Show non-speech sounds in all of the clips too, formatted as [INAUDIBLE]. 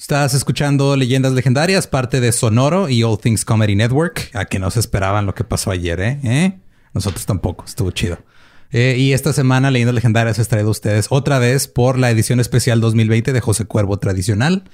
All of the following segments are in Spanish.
Estás escuchando Leyendas Legendarias, parte de Sonoro y All Things Comedy Network. A que no se esperaban lo que pasó ayer, ¿eh? ¿Eh? Nosotros tampoco. Estuvo chido. Eh, y esta semana Leyendas Legendarias es traído a ustedes otra vez por la edición especial 2020 de José Cuervo Tradicional.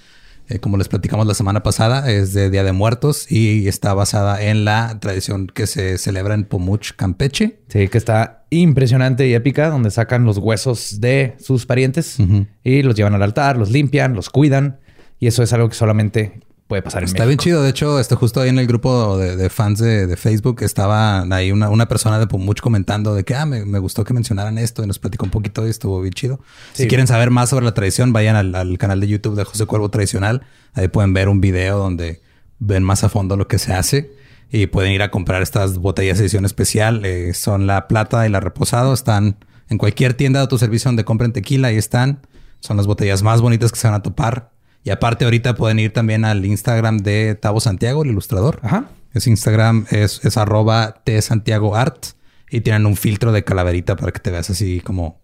Eh, como les platicamos la semana pasada, es de Día de Muertos y está basada en la tradición que se celebra en Pomuch, Campeche. Sí, que está impresionante y épica, donde sacan los huesos de sus parientes y los llevan al altar, los limpian, los cuidan. Y eso es algo que solamente puede pasar en Está bien chido. De hecho, este, justo ahí en el grupo de, fans de, Facebook estaba ahí una, persona de Pomuch comentando de que ah, me, gustó que mencionaran esto y nos platicó un poquito y estuvo bien chido. Si quieren saber más sobre la tradición, vayan al, canal de YouTube de José Cuervo Tradicional. Ahí pueden ver un video donde ven más a fondo lo que se hace y pueden ir a comprar estas botellas de edición especial. Eh, son la plata y la reposado. Están en cualquier tienda de autoservicio donde compren tequila. Ahí están. Son las botellas más bonitas que se van a topar. Y aparte ahorita pueden ir también al Instagram de Tavo Santiago, el ilustrador. Ajá. Ese Instagram es, es arroba T Santiago Art y tienen un filtro de calaverita para que te veas así como,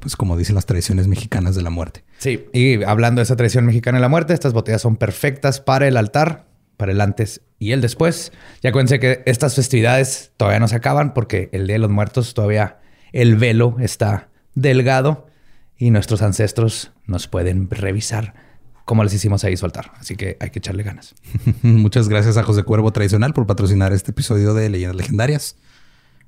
pues como dicen las tradiciones mexicanas de la muerte. Sí, y hablando de esa tradición mexicana de la muerte, estas botellas son perfectas para el altar, para el antes y el después. Ya acuérdense que estas festividades todavía no se acaban porque el Día de los Muertos todavía el velo está delgado y nuestros ancestros nos pueden revisar como les hicimos ahí soltar. Así que hay que echarle ganas. [LAUGHS] Muchas gracias a José Cuervo Tradicional por patrocinar este episodio de Leyendas Legendarias.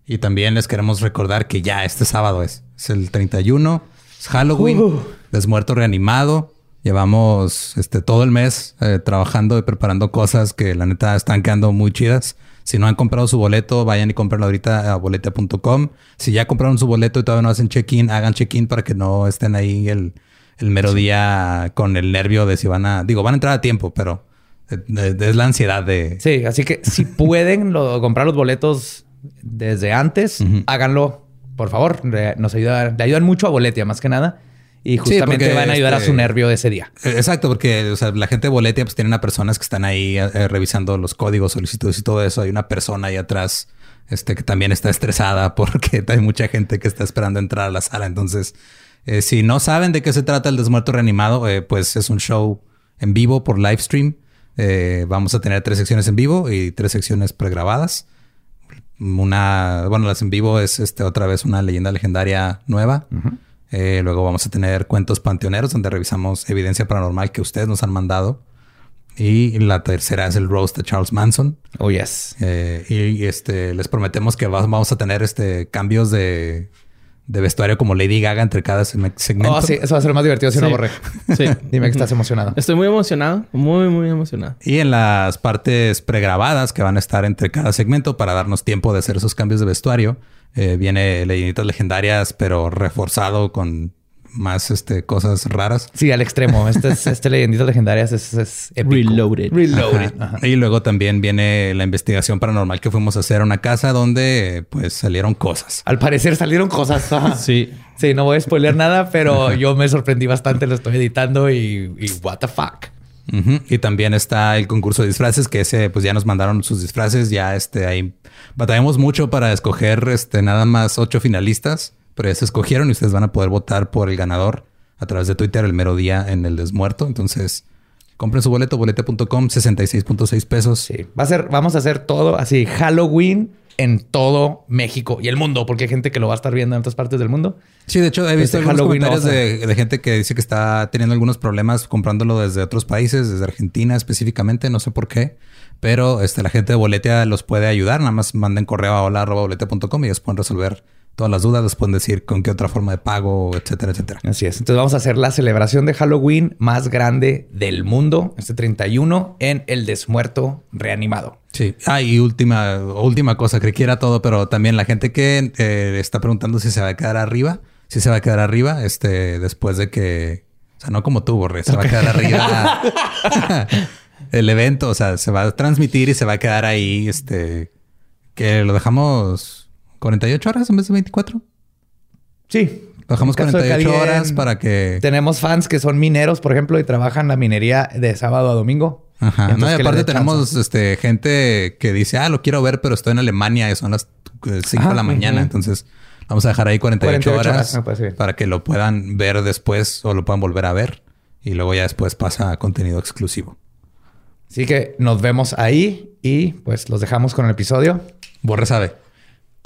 Y también les queremos recordar que ya este sábado es, es el 31, es Halloween, uh. desmuerto reanimado. Llevamos este, todo el mes eh, trabajando y preparando cosas que la neta están quedando muy chidas. Si no han comprado su boleto, vayan y comprenlo ahorita a boleta.com. Si ya compraron su boleto y todavía no hacen check-in, hagan check-in para que no estén ahí el, el mero día con el nervio de si van a, digo, van a entrar a tiempo, pero es la ansiedad de... Sí, así que si [LAUGHS] pueden comprar los boletos desde antes, háganlo, por favor. Nos ayuda, le ayudan mucho a Boletia, más que nada. Y justamente van a ayudar a su este, nervio de ese día. Eh, exacto, porque la gente de Boletia pues tienen a personas que están ahí eh, revisando los códigos, solicitudes y todo eso. Hay una persona ahí atrás este, que también está estresada [LAUGHS] porque hay mucha gente que está esperando entrar a la sala. Entonces, eh, si no saben de qué se trata el Desmuerto Reanimado, eh, pues es un show en vivo por live stream. Eh, vamos a tener tres secciones en vivo y tres secciones pregrabadas. Una, bueno, las en vivo es este, otra vez una leyenda legendaria nueva. luego vamos a tener cuentos panteoneros donde revisamos evidencia paranormal que ustedes nos han mandado. Y la tercera es el roast de Charles Manson. Oh, yes. y, este, les prometemos que vamos a tener este, cambios de de vestuario como Lady Gaga entre cada segmento. Oh, sí, eso va a ser más divertido si no borré. Sí. [LAUGHS] Dime que estás emocionado. Estoy muy emocionado, muy, muy emocionado. Y en las partes pregrabadas que van a estar entre cada segmento para darnos tiempo de hacer esos cambios de vestuario, eh, viene Leyenditas Legendarias, pero reforzado con más este, cosas raras. Sí, al extremo. [LAUGHS] Este, es, este Leyenditas Legendarias es, es Reloaded. Reloaded. Y luego también viene la investigación paranormal que fuimos a hacer a una casa donde pues salieron cosas. Al parecer salieron cosas. [LAUGHS] sí. Sí, no voy a spoiler [LAUGHS] nada, pero yo me sorprendí bastante. Lo estoy editando y, y what the fuck. Y también está el concurso de disfraces, que ese, pues ya nos mandaron sus disfraces. Ya este, ahí batallamos mucho para escoger este, nada más ocho finalistas pero ya se escogieron y ustedes van a poder votar por el ganador a través de Twitter el mero día en el desmuerto. Entonces, compren su boleto, bolete.com, 66.6 pesos. Sí, va a ser, vamos a hacer todo así, Halloween en todo México y el mundo, porque hay gente que lo va a estar viendo en otras partes del mundo. Sí, de hecho, he visto este algunos comentarios de, gente que dice que está teniendo algunos problemas comprándolo desde otros países, desde Argentina específicamente, no sé por qué. Pero este, la gente de Boletia los puede ayudar. Nada más manden correo a hola.boletia.com y ellos pueden resolver todas las dudas, les pueden decir con qué otra forma de pago, etcétera, etcétera. Así es. Entonces vamos a hacer la celebración de Halloween más grande del mundo, este 31, en el desmuerto reanimado. Sí. Ah, y última, última cosa, creí que era todo, pero también la gente que eh, está preguntando si se va a quedar arriba, si se va a quedar arriba, este, después de que, o sea, no como tú, Borre, se va a quedar arriba [LAUGHS] [LAUGHS] el evento, o sea, se va a transmitir y se va a quedar ahí, este, que lo dejamos 48 horas en vez de 24. Sí. Bajamos 48 horas para que. Tenemos fans que son mineros, por ejemplo, y trabajan la minería de sábado a domingo. Ajá. no, y aparte tenemos este, gente que dice, ah, lo quiero ver, pero estoy en Alemania y son las 5 de la mañana. Entonces vamos a dejar ahí 48, horas para que lo puedan ver después o lo puedan volver a ver. Y luego ya después pasa a contenido exclusivo. Así que nos vemos ahí y pues los dejamos con el episodio. Borre sabe.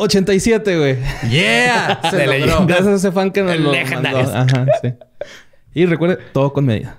87, güey. ¡Yeah! [LAUGHS] Se logró. Gracias a ese fan que nos lo mandó. Ajá, sí. Y recuerde, todo con medida.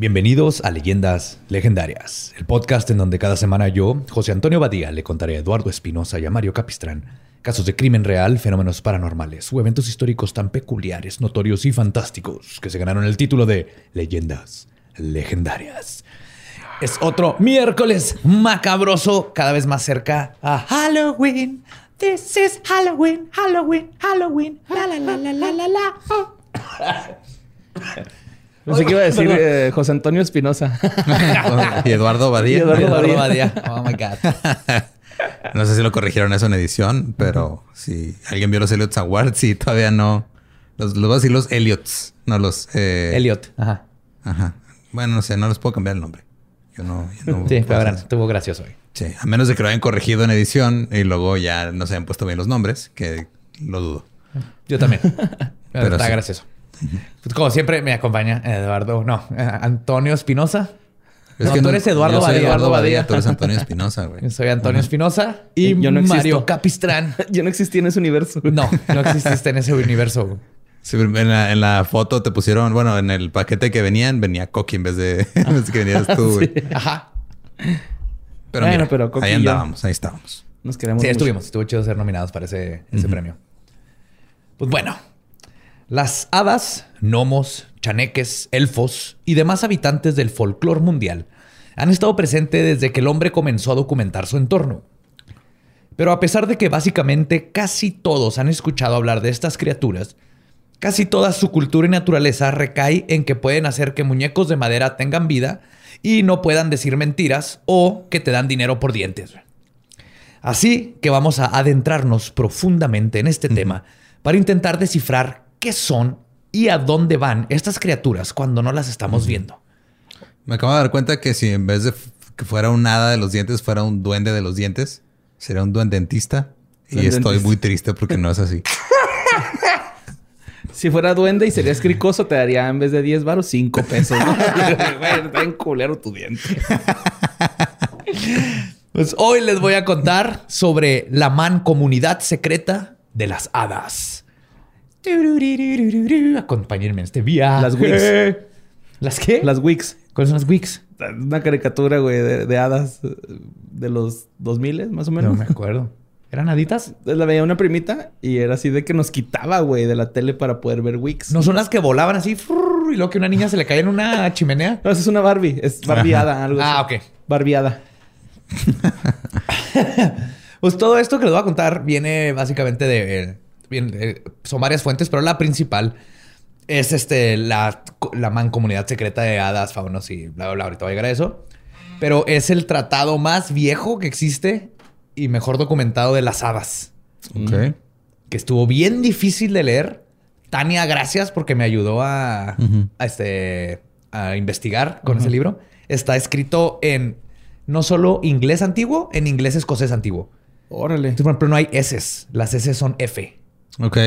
Bienvenidos a Leyendas Legendarias, el podcast en donde cada semana yo, José Antonio Badía, le contaré a Eduardo Espinosa y a Mario Capistrán casos de crimen real, fenómenos paranormales o eventos históricos tan peculiares, notorios y fantásticos que se ganaron el título de Leyendas Legendarias. Es otro miércoles macabroso, cada vez más cerca a Halloween. This is Halloween, Halloween, Halloween. La la la la la la la. [LAUGHS] Pensé que iba a decir eh, José Antonio Espinosa. [LAUGHS] y Eduardo Badía. Y Eduardo Eduardo Badía. Oh my God. [LAUGHS] No sé si lo corrigieron eso en edición, pero si alguien vio los Elliots Awards, sí, todavía no. Los, los voy a decir los Elliots, no los... Eh, Elliot. Ajá. Ajá. Bueno, no sé, no les puedo cambiar el nombre. Yo no... yo no Sí, pero estuvo gracioso hoy. Sí, a menos de que lo hayan corregido en edición y luego ya no se hayan puesto bien los nombres, que lo dudo. Yo también. [LAUGHS] Pero está sí. gracioso. Pues como siempre me acompaña Eduardo, no, eh, Antonio Espinosa. No, tú eres Eduardo yo soy Badía. Eduardo Badía, tú eres Antonio [LAUGHS] Espinosa, güey. Yo soy Antonio Espinosa y Y yo no. Mario Capistrán. [LAUGHS] Yo no existí en ese universo. No, no exististe en ese universo. güey. Sí, en, la, en la foto te pusieron, bueno, en el paquete que venían, venía Coqui en vez de, [LAUGHS] en vez de que venías tú, güey. Ajá. Pero, Bueno, mira, pero Coqui ahí andábamos, ahí estábamos. Nos queremos Sí, mucho. estuvimos. Estuvo chido ser nominados para ese, ese premio. Pues bueno, las hadas, gnomos, chaneques, elfos y demás habitantes del folclore mundial han estado presentes desde que el hombre comenzó a documentar su entorno. Pero a pesar de que básicamente casi todos han escuchado hablar de estas criaturas, casi toda su cultura y naturaleza recae en que pueden hacer que muñecos de madera tengan vida y no puedan decir mentiras o que te dan dinero por dientes. Así que vamos a adentrarnos profundamente en este tema para intentar descifrar qué son y a dónde van estas criaturas cuando no las estamos viendo. Me acabo de dar cuenta que si en vez de que fuera un hada de los dientes, fuera un duende de los dientes, sería un duendentista. Y estoy muy triste porque no es así. [LAUGHS] Si fuera duende y serías cricoso, te daría en vez de 10 baros, 5 pesos. ¿no? [LAUGHS] Está en culero tu diente. [LAUGHS] Pues hoy les voy a contar sobre la mancomunidad secreta de las hadas. Acompáñenme en este viaje. Las Wicks. [LAUGHS] ¿Las qué? Las Wicks. ¿Cuáles son las Wicks? Una caricatura, güey, de, de hadas eh, de los 2000 más o menos. No me acuerdo. ¿Eran haditas? La veía una primita y era así de que nos quitaba, güey, de la tele para poder ver Wicks. ¿No son las que volaban así y luego que una niña se le caía en una [LAUGHS] chimenea? No, esa es una Barbie. Es barbiada, algo Ah, así. ok. Barbiada. [LAUGHS] Pues todo esto que les voy a contar viene básicamente de... bien, eh, son varias fuentes, pero la principal es este, la, la mancomunidad secreta de hadas, faunos y bla, bla, bla. Ahorita voy a llegar a eso. Pero es el tratado más viejo que existe y mejor documentado de las hadas. Ok. Que estuvo bien difícil de leer. Tania, gracias porque me ayudó a, este, a investigar con ese libro. Está escrito en no solo inglés antiguo, en inglés escocés antiguo. Órale. Ejemplo, no hay S. Las S son F. Ok.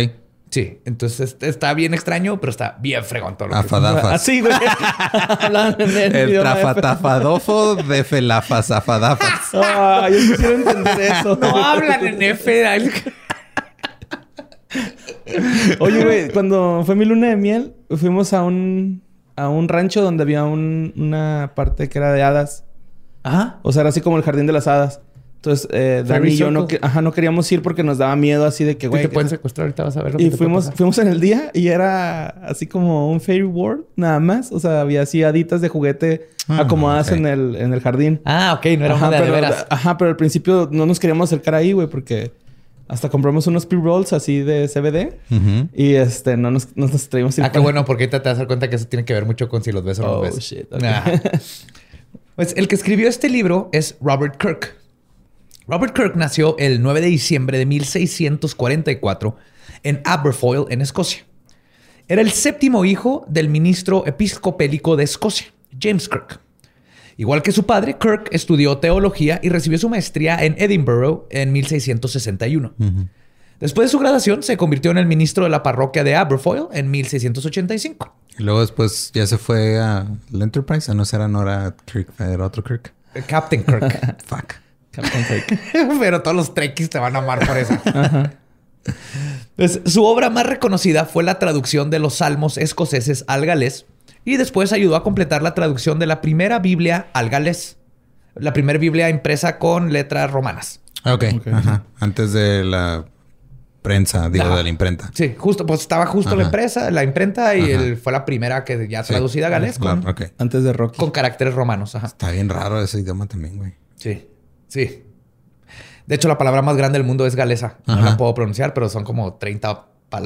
Sí, entonces está bien extraño, pero está bien fregón todo lo que- Afadafas. [LAUGHS] Así, güey. Hablaban en el El F. trafatafadofo de felafazafadafas. Ah, [LAUGHS] yo quisiera entender eso. No hablan en F. Oye, güey, cuando fue mi luna de miel, fuimos a un, a un rancho donde había un- una parte que era de hadas. Ajá. O sea, era así como el jardín de las hadas. Entonces, eh, Dani y yo no, que- ajá, no queríamos ir porque nos daba miedo así de que, Güey, te pueden que- secuestrar ahorita, vas a ver lo que y te puede fuimos, fuimos en el día y era así como un fairy world, nada más. O sea, había así haditas de juguete Ah, acomodadas en, el, en el jardín. Ah, ok, no era ajá, una de, pero, veras. ajá, pero al principio no nos queríamos acercar ahí, güey, porque Hasta compramos unos pre-rolls así de CBD. Y este, no nos, no nos traímos... Ah, qué bueno, porque ahorita te vas a dar cuenta que eso tiene que ver mucho con si los ves o no los oh, ves. Shit, [LAUGHS] Pues el que escribió este libro es Robert Kirk. Robert Kirk nació el 9 de diciembre de 1644 en Aberfoyle, en Escocia. Era el séptimo hijo del ministro episcopélico de Escocia, James Kirk. Igual que su padre, Kirk estudió teología y recibió su maestría en Edinburgh en 1661. Después de su graduación, se convirtió en el ministro de la parroquia de Aberfoyle en 1685. Y luego después ya se fue a la Enterprise. ¿O no no era Kirk, era otro Kirk. Captain Kirk. [LAUGHS] Fuck. Captain Kirk. [LAUGHS] Pero todos los trekkies te van a amar por eso. Pues, su obra más reconocida fue la traducción de los salmos escoceses al galés y después ayudó a completar la traducción de la primera Biblia al galés. La primera Biblia impresa con letras romanas. Ok. Ajá. Antes de la prensa, digo, de la imprenta. Sí, justo, pues estaba justo la empresa, la imprenta y fue la primera que ya traducida a galés. Antes de rock. Con caracteres romanos. Ajá. Está bien raro ese idioma también, güey. Sí, sí. De hecho, la palabra más grande del mundo es galesa. No la puedo pronunciar, pero son como 30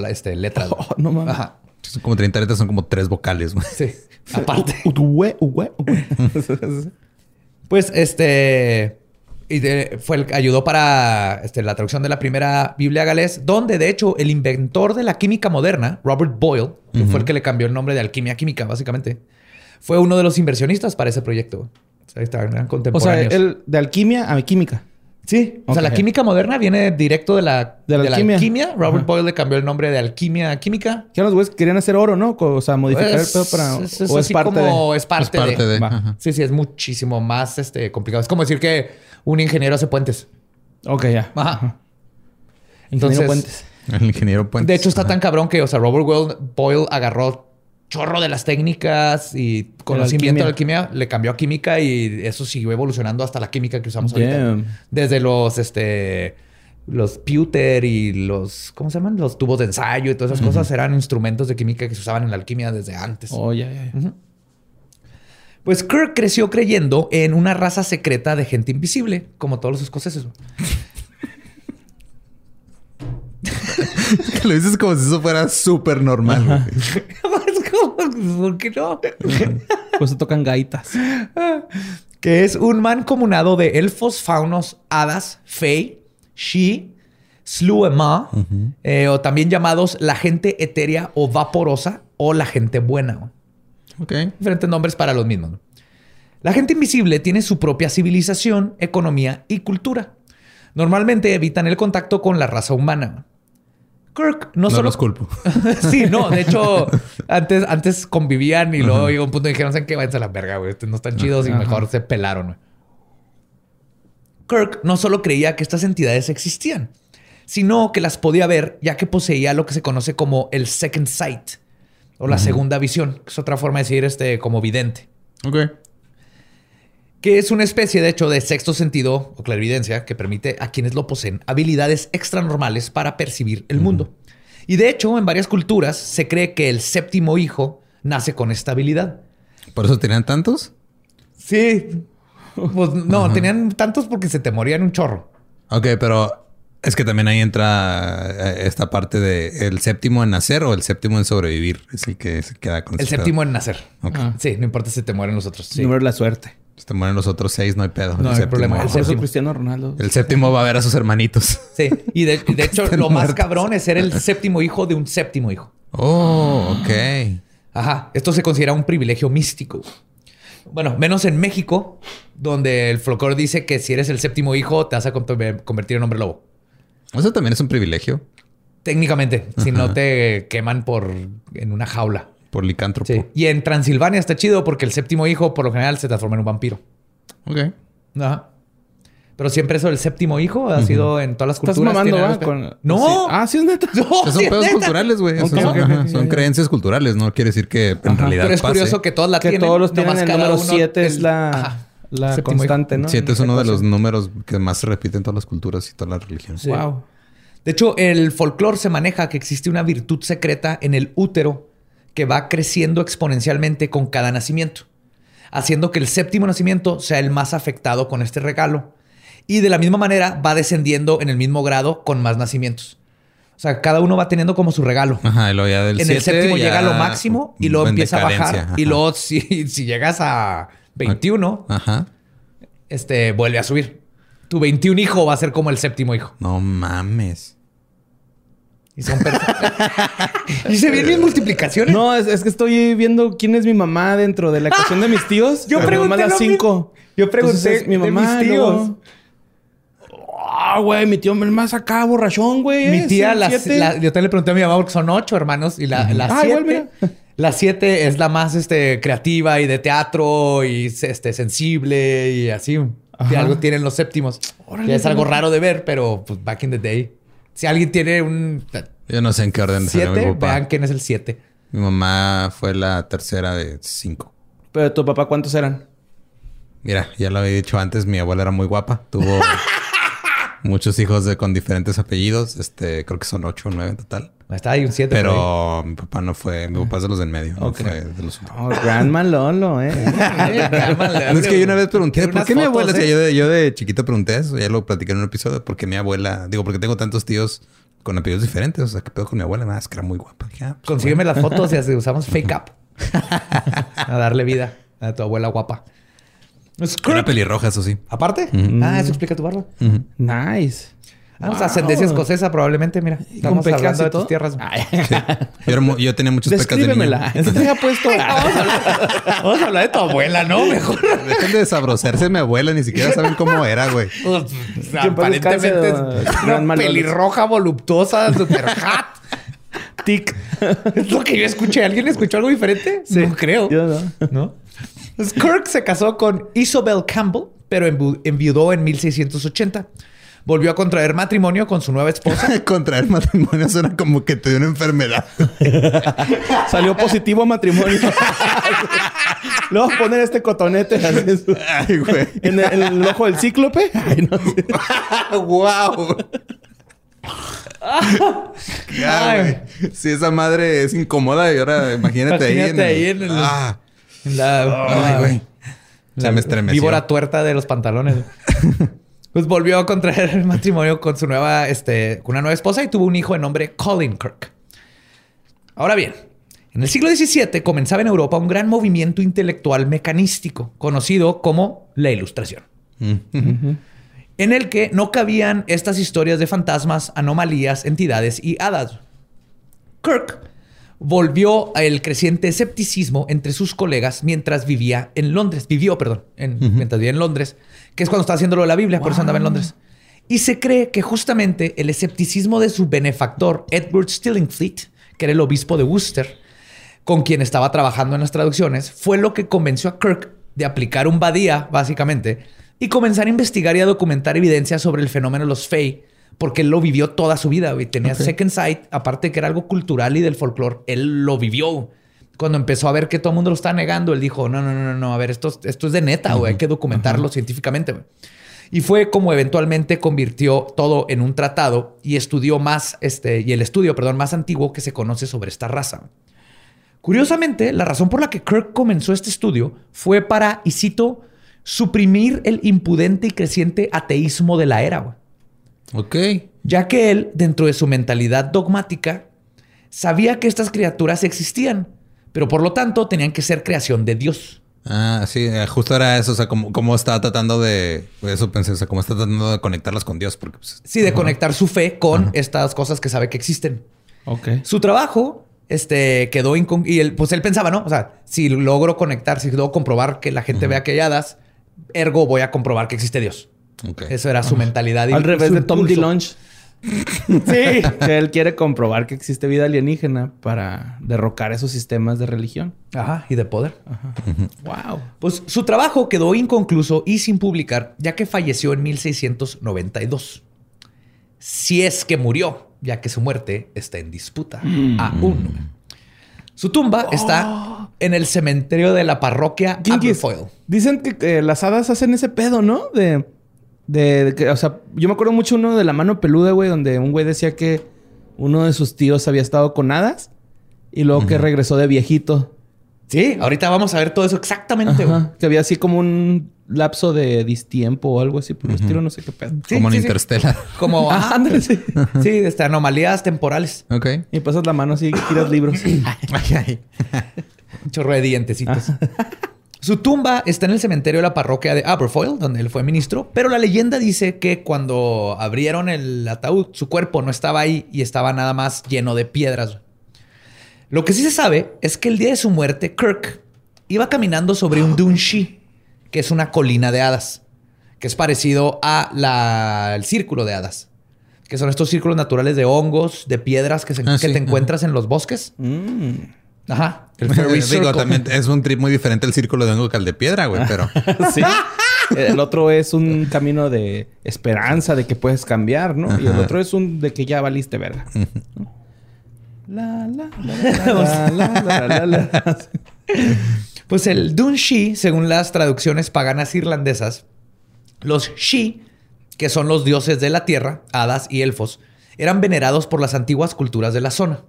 este, letras. Oh, [LAUGHS] no mames. Ajá. Son como 30 letras, son como tres vocales. Güey. Sí. Aparte. [LAUGHS] [LAUGHS] pues este y fue el, ayudó para este, la traducción de la primera Biblia galés, donde de hecho el inventor de la química moderna, Robert Boyle, que fue el que le cambió el nombre de alquimia química, básicamente, fue uno de los inversionistas para ese proyecto. O sea, estaban contemporáneos. O sea, el, de alquimia a química. Sí, o sea, la química moderna viene directo de la, de la, alquimia. Robert Boyle le cambió el nombre de alquimia a química. Que los güeyes querían hacer oro, ¿no? O sea, modificar el pedo para. Es, o es parte de. Es parte, de. Sí, sí, es muchísimo más este, complicado. Es como decir que un ingeniero hace puentes. Ok, ya. Ajá. Entonces, ingeniero puentes. El ingeniero puentes. De hecho, está tan cabrón que, o sea, Robert Boyle agarró chorro de las técnicas y conocimiento de alquimia, le cambió a química y eso siguió evolucionando hasta la química que usamos ahorita. Desde los, este, los pewter y los, ¿cómo se llaman? Los tubos de ensayo y todas esas cosas eran instrumentos de química que se usaban en la alquimia desde antes. Oh, ya, ya. Pues Kirk creció creyendo en una raza secreta de gente invisible, como todos los escoceses. [LAUGHS] Lo dices como si eso fuera súper normal. [LAUGHS] ¿Por qué no? pues se tocan gaitas. que es un mancomunado de elfos, faunos, hadas, fey, she, sluema, eh, o también llamados la gente etérea o vaporosa o la gente buena. Ok. Diferentes nombres para los mismos. La gente invisible tiene su propia civilización, economía y cultura. Normalmente evitan el contacto con la raza humana. Kirk no, solo. los culpo. [LAUGHS] sí, no. De hecho, [LAUGHS] antes, antes convivían y luego llegó un punto y dijeron: ¿Saben qué? Váyanse a la verga, güey. No están chidos y mejor se pelaron, Kirk no solo creía que estas entidades existían, sino que las podía ver ya que poseía lo que se conoce como el second sight o la segunda visión, que es otra forma de decir este como vidente. Ok que es una especie, de hecho, de sexto sentido o clarividencia que permite a quienes lo poseen habilidades extranormales para percibir el mundo. Y de hecho, en varias culturas se cree que el séptimo hijo nace con esta habilidad. ¿Por eso tenían tantos? Sí. Pues no, tenían tantos porque se te morían un chorro. Ok, pero es que también ahí entra eh, esta parte de el séptimo en nacer o el séptimo en sobrevivir. Es el que se queda con El séptimo en nacer. Sí, no importa si te mueren los otros. Sí. Número de la suerte. Si te mueren los otros seis, no hay pedo. No hay problema. El séptimo. Cristiano Ronaldo. El séptimo va a ver a sus hermanitos. Sí. Y de, hecho, [LAUGHS] lo más cabrón es ser el séptimo hijo de un séptimo hijo. Oh, ok. Ajá. Esto se considera un privilegio místico. Bueno, menos en México, donde el folclore dice que si eres el séptimo hijo, te vas a convertir en hombre lobo. Eso también es un privilegio. Técnicamente, si no te queman por en una jaula. Por licántropo. Y en Transilvania está chido porque el séptimo hijo, por lo general, se transforma en un vampiro. Ok. Ajá. Pero siempre eso, el séptimo hijo ha sido en todas las culturas. ¿Estás mamando, Con... No. Ah, sí es neta. [LAUGHS] No, son pedos culturales, güey. Son, creencias culturales. No quiere decir que en realidad Pero es curioso que todas la que tienen. todos los tienen. El número siete es la, la constante, ¿no? Siete es uno de los números que más se repiten en todas las culturas y todas las religiones. Wow. De hecho, el folclore se maneja que existe una virtud secreta en el útero que va creciendo exponencialmente con cada nacimiento, haciendo que el séptimo nacimiento sea el más afectado con este regalo Y de la misma manera va descendiendo en el mismo grado con más nacimientos. O sea, cada uno va teniendo como su regalo. Ajá, luego ya del en el siete séptimo ya llega a lo máximo y luego empieza a bajar. Y luego, si, [LAUGHS] si llegas a 21, Ajá. este, vuelve a subir. Tu 21 hijo va a ser como el séptimo hijo. No mames. Y son perfectos. [LAUGHS] y se vienen multiplicaciones. No, es, es que estoy viendo quién es mi mamá dentro de la ecuación de mis [LAUGHS] tíos. Yo Mi pregunté mamá es la lo cinco. Yo pregunté Entonces, es mi de mamá. mis y luego- Ah, güey, mi tío es más acá, borrachón, güey. Mi ¿eh? tía, Sí, la- yo también le pregunté a mi mamá porque son ocho hermanos y la, la Ah, siete, igual, mira. la siete es la más este, creativa y de teatro y este, sensible y así. Ajá. algo tienen los séptimos. Órale, es algo raro de ver, pero pues back in the day. Si alguien tiene un Yo no sé en qué orden siete, papá. vean quién es el siete. Mi mamá fue la tercera de cinco. Pero tu papá, ¿cuántos eran? Mira, ya lo había dicho antes, mi abuela era muy guapa. Tuvo [LAUGHS] muchos hijos de, con diferentes apellidos. Este, creo que son ocho o nueve en total. Está ahí un siete. Pero mi papá no fue, mi papá es de los del medio, no Ok. fue de los últimos. Oh, Grandma Lolo, ¿eh? [LAUGHS] No, es que yo una vez pregunté, ¿por qué mi abuela? fotos, O sea, ¿eh? yo, de, yo de chiquito pregunté eso, ya lo platiqué en un episodio, ¿por qué mi abuela? Digo, porque tengo tantos tíos con apellidos diferentes, o sea, ¿qué pedo con mi abuela? Más que era muy guapa. Dije, ah, pues, Consígueme las fotos y así usamos [LAUGHS] fake up. a darle vida a tu abuela guapa. Era pelirroja, eso sí. Aparte. Ah, eso explica tu barba. Ujú. Nice. Ah, sea, ascendencia escoesa probablemente, mira. Estamos pecas hablando de tus tierras. Sí. Yo, era mu- yo tenía muchos pecas de niño. Descríbemela. ¿Qué te ha puesto? Vamos a, hablar, vamos a hablar de tu abuela, ¿no? Mejor. Dejen de desabrocerse mi abuela, ni siquiera saben cómo era, güey. [LAUGHS] Pues, aparentemente es una pelirroja voluptuosa, super hot. [LAUGHS] Tic. Es lo que yo escuché. ¿Alguien escuchó algo diferente? No creo. Yo no. ¿No? Pues Kirk se casó con Isabel Campbell, pero enviudó en 1680. Volvió a contraer matrimonio con su nueva esposa. [LAUGHS] Contraer matrimonio suena como que te dio una enfermedad. [LAUGHS] Salió positivo a matrimonio. [LAUGHS] Le vamos a poner este cotonete así en, su- Ay, güey. en el, en el ojo del cíclope. Ay, no sé. ¡Wow! Ya, Ay. güey. Si esa madre es incómoda y ahora imagínate, ahí, en Imagínate el- ahí en el- Ah, La, ay. Se me estremeció. víbora tuerta de los pantalones. [LAUGHS] pues volvió a contraer matrimonio con su nueva, este, con una nueva esposa y tuvo un hijo de nombre Colin Kirk. Ahora bien, en el siglo XVII comenzaba en Europa un gran movimiento intelectual mecanístico, conocido como la Ilustración, Mm. en el que no cabían estas historias de fantasmas, anomalías, entidades y hadas. Kirk volvió al creciente escepticismo entre sus colegas mientras vivía en Londres. Vivió, perdón, en- mientras vivía en Londres, que es cuando estaba haciendo lo de la Biblia, por eso andaba en Londres. Y se cree que justamente el escepticismo de su benefactor, Edward Stillingfleet, que era el obispo de Worcester, con quien estaba trabajando en las traducciones, fue lo que convenció a Kirk de aplicar un badía, básicamente, y comenzar a investigar y a documentar evidencia sobre el fenómeno de los Fey, porque él lo vivió toda su vida, güey. Tenía Second Sight, aparte que era algo cultural y del folclore, él lo vivió. Cuando empezó a ver que todo el mundo lo está negando, él dijo, no, no, no, no, no, a ver, esto, esto es de neta, güey, hay que documentarlo científicamente, güey. Y fue como eventualmente convirtió todo en un tratado y estudió más, este, y el estudio, perdón, más antiguo que se conoce sobre esta raza. Curiosamente, la razón por la que Kirk comenzó este estudio fue para, y cito, suprimir el impudente y creciente ateísmo de la era, güey. Ok. ya que él, dentro de su mentalidad dogmática, sabía que estas criaturas existían, pero por lo tanto tenían que ser creación de Dios. Ah, sí, eh, justo era eso, o sea, como, como estaba tratando de, eso pensé, o sea, como está tratando de conectarlas con Dios, porque pues, Sí, de conectar su fe con estas cosas que sabe que existen. Ok. Su trabajo este, quedó incon- y él, pues él pensaba, ¿no? O sea, si logro conectar, si logro comprobar que la gente vea que hay hadas, ergo voy a comprobar que existe Dios. Ok. Eso era su mentalidad. y Al revés de Tom. DeLonge. [LAUGHS] sí. Que él quiere comprobar que existe vida alienígena para derrocar esos sistemas de religión. Ajá, y de poder. Wow. Pues su trabajo quedó inconcluso y sin publicar, ya que falleció en 1692. Si es que murió, ya que su muerte está en disputa aún. Su tumba está en el cementerio de la parroquia. Dicen que, que las hadas hacen ese pedo, ¿no? De, de, de que, o sea, yo me acuerdo mucho uno de la mano peluda, güey, donde un güey decía que uno de sus tíos había estado con hadas y luego que regresó de viejito Sí, ahorita vamos a ver todo eso exactamente. Que había así como un lapso de distiempo o algo así por el estilo, no sé qué pedo. como en Interstellar. Como, [LAUGHS] ah, ándale, sí. sí, este, anomalías temporales. Ok. Y pasas la mano así y tiras libros. [LAUGHS] un chorro de dientecitos. Su tumba está en el cementerio de la parroquia de Aberfoyle, donde él fue ministro, pero la leyenda dice que cuando abrieron el ataúd, su cuerpo no estaba ahí y estaba nada más lleno de piedras. Lo que sí se sabe es que el día de su muerte, Kirk iba caminando sobre un Dunshi, que es una colina de hadas, que es parecido al círculo de hadas, que son estos círculos naturales de hongos, de piedras que, ah, te encuentras en los bosques. Mm. Ajá. El [LAUGHS] Digo, también es un trip muy diferente el círculo de hongo que el de piedra, güey, pero. [LAUGHS] sí. El otro es un camino de esperanza de que puedes cambiar, ¿no? Y el otro es un de que ya valiste verga. La, la, la, la, Pues el Dunshi, según las traducciones paganas irlandesas, los Shi, que son los dioses de la tierra, hadas y elfos, eran venerados por las antiguas culturas de la zona.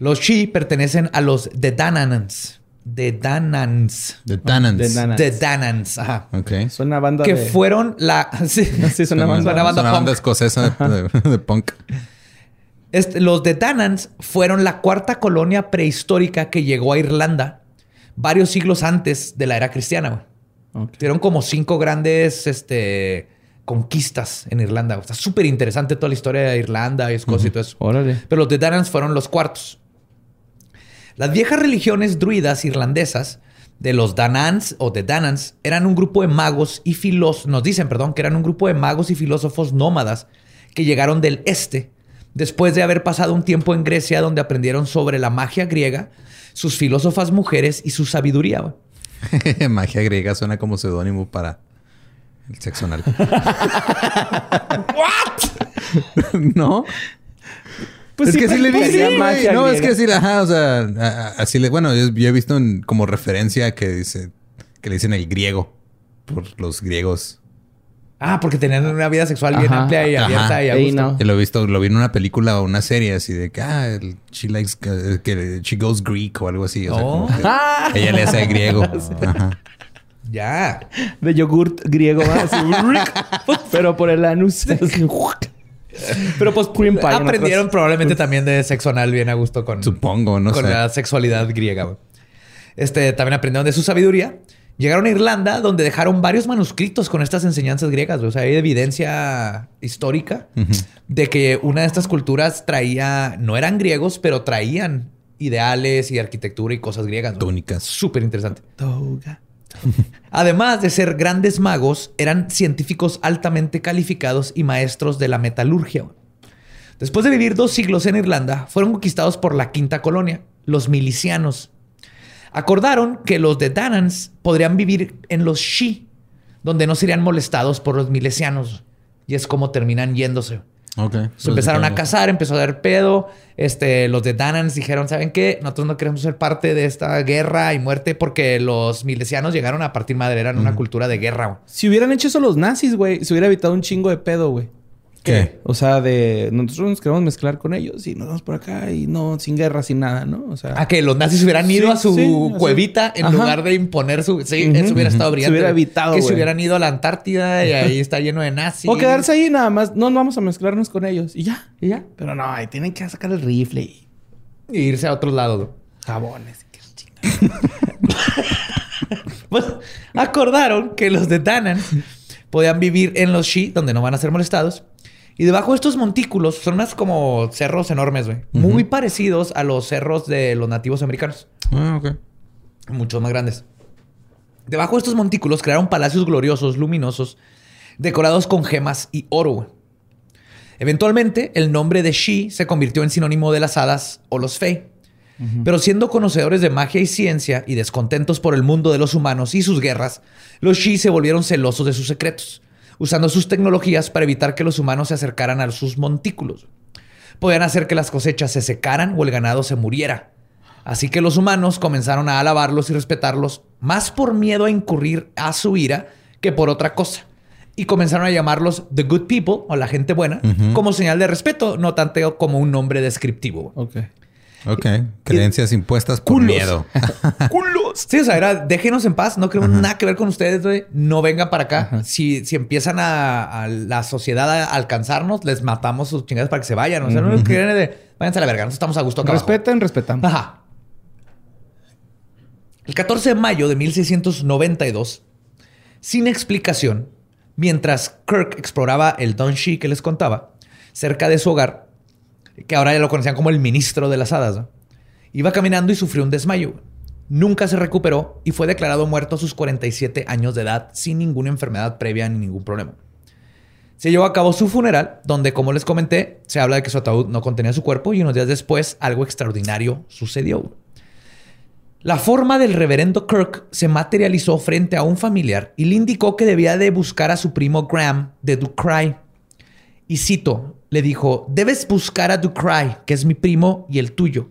Los Shi pertenecen a los Dedanans. Dedanans. Dedanans. Dedanans. Ajá. Ok. Son una banda que fueron la... [LAUGHS] Sí, sí son una banda, una banda, una banda escocesa de, punk. Este, los Dedanans fueron la cuarta colonia prehistórica que llegó a Irlanda varios siglos antes de la era cristiana. Tuvieron como cinco grandes este, conquistas en Irlanda. Está súper interesante toda la historia de Irlanda y Escocia y todo eso. Pero los Dedanans fueron los cuartos. Las viejas religiones druidas irlandesas de los Danans o de Danans eran un grupo de magos y filósofos, nos dicen, perdón, que eran un grupo de magos y filósofos nómadas que llegaron del este después de haber pasado un tiempo en Grecia donde aprendieron sobre la magia griega, sus filósofas mujeres y su sabiduría. [LAUGHS] magia griega suena como seudónimo para el sexo anal. ¿What? [LAUGHS] [LAUGHS] ¿No? Pues es que sí le vi. magia no, es que sí, ajá, o sea, así le. Bueno, yo, he visto como referencia que dice que le dicen el griego por los griegos. Ah, porque tenían una vida sexual bien amplia y abierta y a gusto. lo he visto, lo vi en una película o una serie así de que, ah, she likes, que she goes Greek o algo así. O sea, como oh. ella le hace el griego. [LAUGHS] Ajá. Ya. De yogurt griego, [LAUGHS] pero por el anus. [LAUGHS] Pero pues aprendieron probablemente también de sexo anal bien a gusto con... Supongo, no con la sexualidad griega. Este, también aprendieron de su sabiduría. Llegaron a Irlanda donde dejaron varios manuscritos con estas enseñanzas griegas. O sea, hay evidencia histórica de que una de estas culturas traía, no eran griegos, pero traían ideales y arquitectura y cosas griegas. Túnicas. Súper interesante. [LAUGHS] Además de ser grandes magos, eran científicos altamente calificados y maestros de la metalurgia. Después de vivir dos siglos en Irlanda, fueron conquistados por la quinta colonia, los milicianos. Acordaron que los de Danans podrían vivir en los Shi, donde no serían molestados por los milicianos. Y es como terminan yéndose. Okay. empezaron a cazar, empezó a dar pedo. Este, los de Danans dijeron, ¿saben qué? Nosotros no queremos ser parte de esta guerra y muerte porque los milesianos llegaron a partir madre, eran una cultura de guerra. Si hubieran hecho eso los nazis, güey, se hubiera evitado un chingo de pedo, güey. ¿Qué? O sea, de nosotros nos queremos mezclar con ellos y nos vamos por acá y no, sin guerra, sin nada, ¿no? O sea. A que los nazis hubieran ido a su cuevita en lugar de imponer su. Sí, eso hubiera estado brillante. Se hubiera evitado. Que se hubieran ido a la Antártida y ahí está lleno de nazis. O quedarse ahí nada más. No, vamos a mezclarnos con ellos y ya, y ya. Pero no, ahí tienen que sacar el rifle y, irse a otro lado. Jabones. [LAUGHS] pues acordaron que los de Tanan podían vivir en los Shi, donde no van a ser molestados y debajo de estos montículos son unas como cerros enormes, güey. Muy parecidos a los cerros de los nativos americanos. Ah, ok. Mucho más grandes. Debajo de estos montículos crearon palacios gloriosos, luminosos, decorados con gemas y oro, güey. Eventualmente, el nombre de Shi se convirtió en sinónimo de las hadas o los Fey. Pero siendo conocedores de magia y ciencia y descontentos por el mundo de los humanos y sus guerras, los Shi se volvieron celosos de sus secretos usando sus tecnologías para evitar que los humanos se acercaran a sus montículos. Podían hacer que las cosechas se secaran o el ganado se muriera. Así que los humanos comenzaron a alabarlos y respetarlos más por miedo a incurrir a su ira que por otra cosa. Y comenzaron a llamarlos The Good People o la gente buena como señal de respeto, no tanto como un nombre descriptivo. Ok. Creencias impuestas por miedo. [LAUGHS] ¡Culos! Sí, o sea, era déjenos en paz, no queremos nada que ver con ustedes, güey. No vengan para acá. Si, si empiezan a, la sociedad a alcanzarnos, les matamos sus chingadas para que se vayan. O sea, no quieren de váyanse a la verga, nosotros estamos a gusto acá. Respeten, respetamos. Ajá. El 14 de mayo de 1692, sin explicación, mientras Kirk exploraba el Donshi que les contaba, cerca de su hogar, que ahora ya lo conocían como el ministro de las hadas, iba caminando y sufrió un desmayo. Nunca se recuperó y fue declarado muerto a sus 47 años de edad sin ninguna enfermedad previa ni ningún problema. Se llevó a cabo su funeral, donde, como les comenté, se habla de que su ataúd no contenía su cuerpo y unos días después algo extraordinario sucedió. La forma del reverendo Kirk se materializó frente a un familiar y le indicó que debía de buscar a su primo Graham de Ducray. Y cito, le dijo, debes buscar a Ducray, que es mi primo y el tuyo.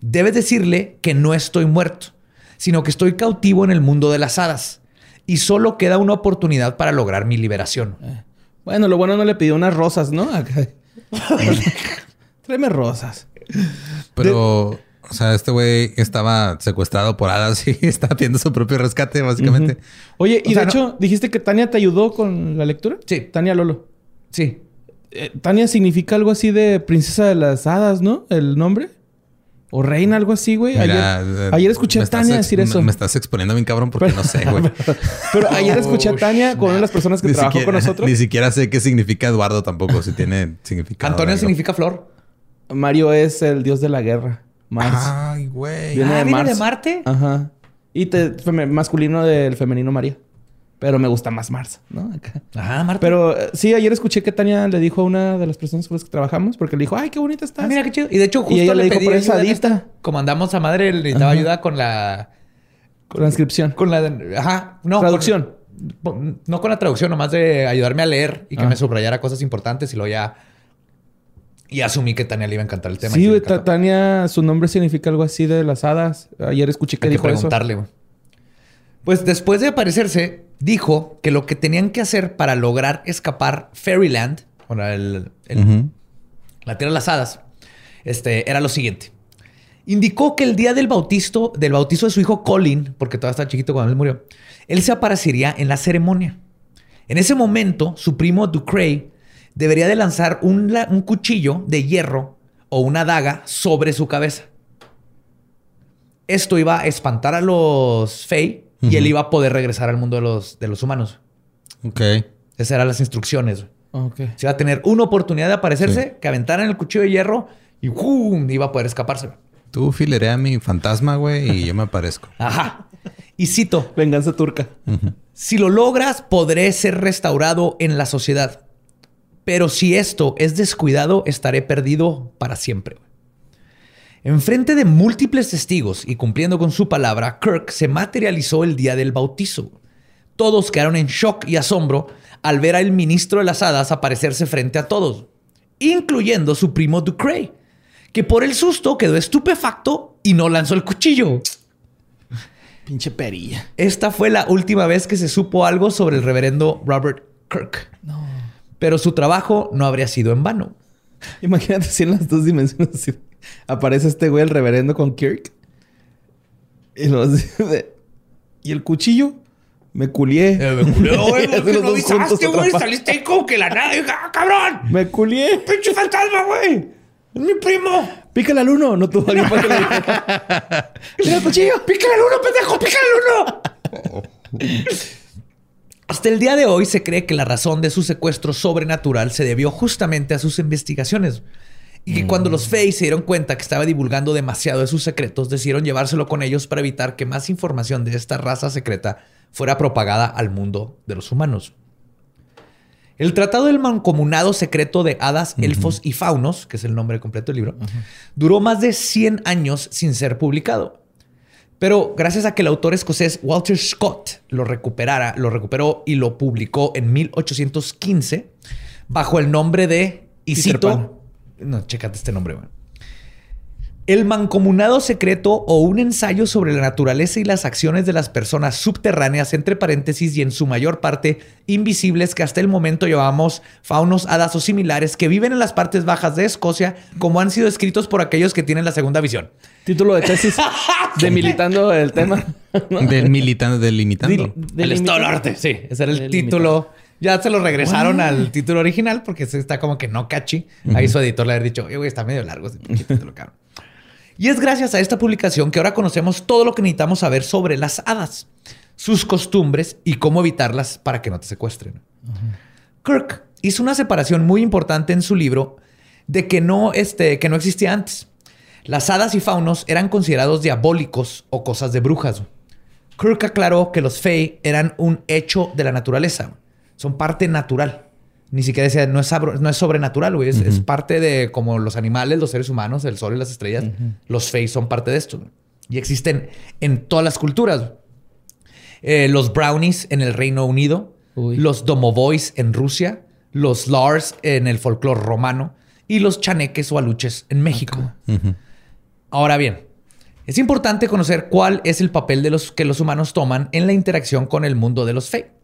Debes decirle que no estoy muerto, sino que estoy cautivo en el mundo de las hadas. Y solo queda una oportunidad para lograr mi liberación. Eh, bueno, lo bueno no le pidió unas rosas, ¿no? [LAUGHS] Tráeme rosas. Pero, o sea, este güey estaba secuestrado por hadas y [LAUGHS] está haciendo su propio rescate, básicamente. Oye, y de hecho, dijiste que Tania te ayudó con la lectura. Sí. Tania Lolo. Sí. Eh, Tania significa algo así de princesa de las hadas, ¿no? El nombre. O reina, algo así, güey. Ayer, eh, escuché a Tania decir eso. Me estás exponiendo bien cabrón porque no sé, güey. pero [LAUGHS] ayer escuché a Tania con una de las personas que trabajó con nosotros. Ni siquiera sé qué significa Eduardo tampoco, si tiene significado. Antonio significa flor. Mario es el dios de la guerra. Mars. Ay, güey. Viene, ah, de, ¿viene de Marte. Ajá. Y te, masculino del femenino María. Pero me gusta más Mars, ¿no? Ajá, Marte. Pero eh, sí, ayer escuché que Tania le dijo a una de las personas con las que trabajamos, porque le dijo, ay, qué bonita estás. Ah, mira qué chido. Y de hecho, justo ella le, dijo por esa Como andamos a madre, le necesitaba ayuda con la. Con la inscripción. Con la. Ajá. No. Traducción. no con la traducción, nomás de ayudarme a leer y que me subrayara cosas importantes y luego ya. Y asumí que Tania le iba a encantar el tema. Sí, Tania, su nombre significa algo así de las hadas. Ayer escuché que Hay dijo que preguntarle, güey. Pues después de aparecerse, dijo que lo que tenían que hacer para lograr escapar Fairyland, o el, la Tierra de las Hadas, este, era lo siguiente. Indicó que el día del bautizo, del bautizo de su hijo Colin, porque todavía estaba chiquito cuando él murió, él se aparecería en la ceremonia. En ese momento, su primo Ducray debería de lanzar un, un cuchillo de hierro o una daga sobre su cabeza. Esto iba a espantar a los Fey y él iba a poder regresar al mundo de los, de los humanos. Ok. Esas eran las instrucciones. Okay. Se iba a tener una oportunidad de aparecerse, que aventaran el cuchillo de hierro y ¡pum! iba a poder escaparse. Tú filerea a mi fantasma, güey, y yo me aparezco. [LAUGHS] Ajá. Y cito. Venganza turca. Si lo logras, podré ser restaurado en la sociedad. Pero si esto es descuidado, estaré perdido para siempre. Enfrente de múltiples testigos y cumpliendo con su palabra, Kirk se materializó el día del bautizo. Todos quedaron en shock y asombro al ver al ministro de las hadas aparecerse frente a todos, incluyendo su primo Ducray, que por el susto quedó estupefacto y no lanzó el cuchillo. Pinche perilla. Esta fue la última vez que se supo algo sobre el reverendo Robert Kirk. No. Pero su trabajo no habría sido en vano. Imagínate si en las dos dimensiones aparece este güey, el reverendo con Kirk. Y, [LAUGHS] ¿Y el cuchillo. Me culié. Eh, me culié, [LAUGHS] güey. no avisaste, güey. Saliste ahí como que la nada. ¡Ah, cabrón! Me culié. ¡Pinche fantasma, güey! ¡Es mi primo! Pícale al uno. No tuvo alguien [LAUGHS] para que le el cuchillo! ¡Pícale al uno, pendejo! ¡Pícale al uno! Hasta el día de hoy se cree que la razón de su secuestro sobrenatural se debió justamente a sus investigaciones. Y que cuando los mm. Fae se dieron cuenta que estaba divulgando demasiado de sus secretos, decidieron llevárselo con ellos para evitar que más información de esta raza secreta fuera propagada al mundo de los humanos. El Tratado del Mancomunado Secreto de Hadas, Elfos y Faunos, que es el nombre completo del libro, duró más de 100 años sin ser publicado. Pero gracias a que el autor escocés Walter Scott lo recuperara, lo recuperó y lo publicó en 1815 bajo el nombre de, y no, chécate este nombre, güey. El mancomunado secreto o un ensayo sobre la naturaleza y las acciones de las personas subterráneas, entre paréntesis, y en su mayor parte invisibles que hasta el momento llamamos faunos, hadas o similares que viven en las partes bajas de Escocia, como han sido escritos por aquellos que tienen la segunda visión. Título de tesis [LAUGHS] de militando el tema. Del militando, delimitando. Del Estado Norte, sí. Ese era el título. Ya se lo regresaron al título original porque está como que no catchy. Ahí su editor le había dicho, güey, está medio largo ese título, cabrón. Y es gracias a esta publicación que ahora conocemos todo lo que necesitamos saber sobre las hadas, sus costumbres y cómo evitarlas para que no te secuestren. Kirk hizo una separación muy importante en su libro de que no, este, que no existía antes. Las hadas y faunos eran considerados diabólicos o cosas de brujas. Kirk aclaró que los Fey eran un hecho de la naturaleza. Son parte natural. Ni siquiera decía, no es, no es sobrenatural, güey. Es, parte de como los animales, los seres humanos, el sol y las estrellas. Los Fae son parte de esto. Y existen en todas las culturas. Eh, los brownies en el Reino Unido. Los domovoys en Rusia. Los lars en el folclore romano. Y los chaneques o aluches en México. Ahora bien, es importante conocer cuál es el papel de los que los humanos toman en la interacción con el mundo de los Fae.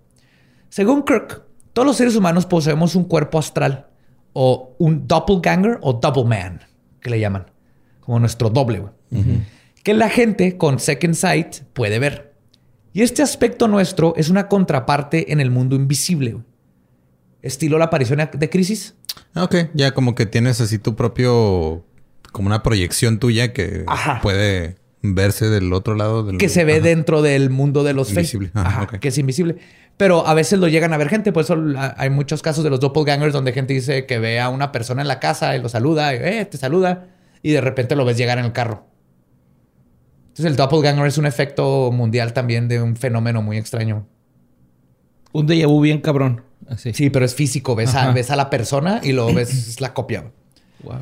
Según Kirk, todos los seres humanos poseemos un cuerpo astral o un doppelganger o double man, que le llaman, como nuestro doble, que la gente con second sight puede ver. Y este aspecto nuestro es una contraparte en el mundo invisible. Estilo la aparición de crisis. Ah, ok, ya como que tienes así tu propio, como una proyección tuya que puede verse del otro lado. Del... Que se ve dentro del mundo de los invisible. Que es invisible. Pero a veces lo llegan a ver gente. Por eso hay muchos casos de los doppelgangers donde gente dice que ve a una persona en la casa y lo saluda, y, eh, te saluda, y de repente lo ves llegar en el carro. Entonces el doppelganger es un efecto mundial también de un fenómeno muy extraño. Un déjà vu bien cabrón. Sí, pero es físico. Ves a, ves a, la persona y lo ves [CLEARS THROAT] la copia. Wow.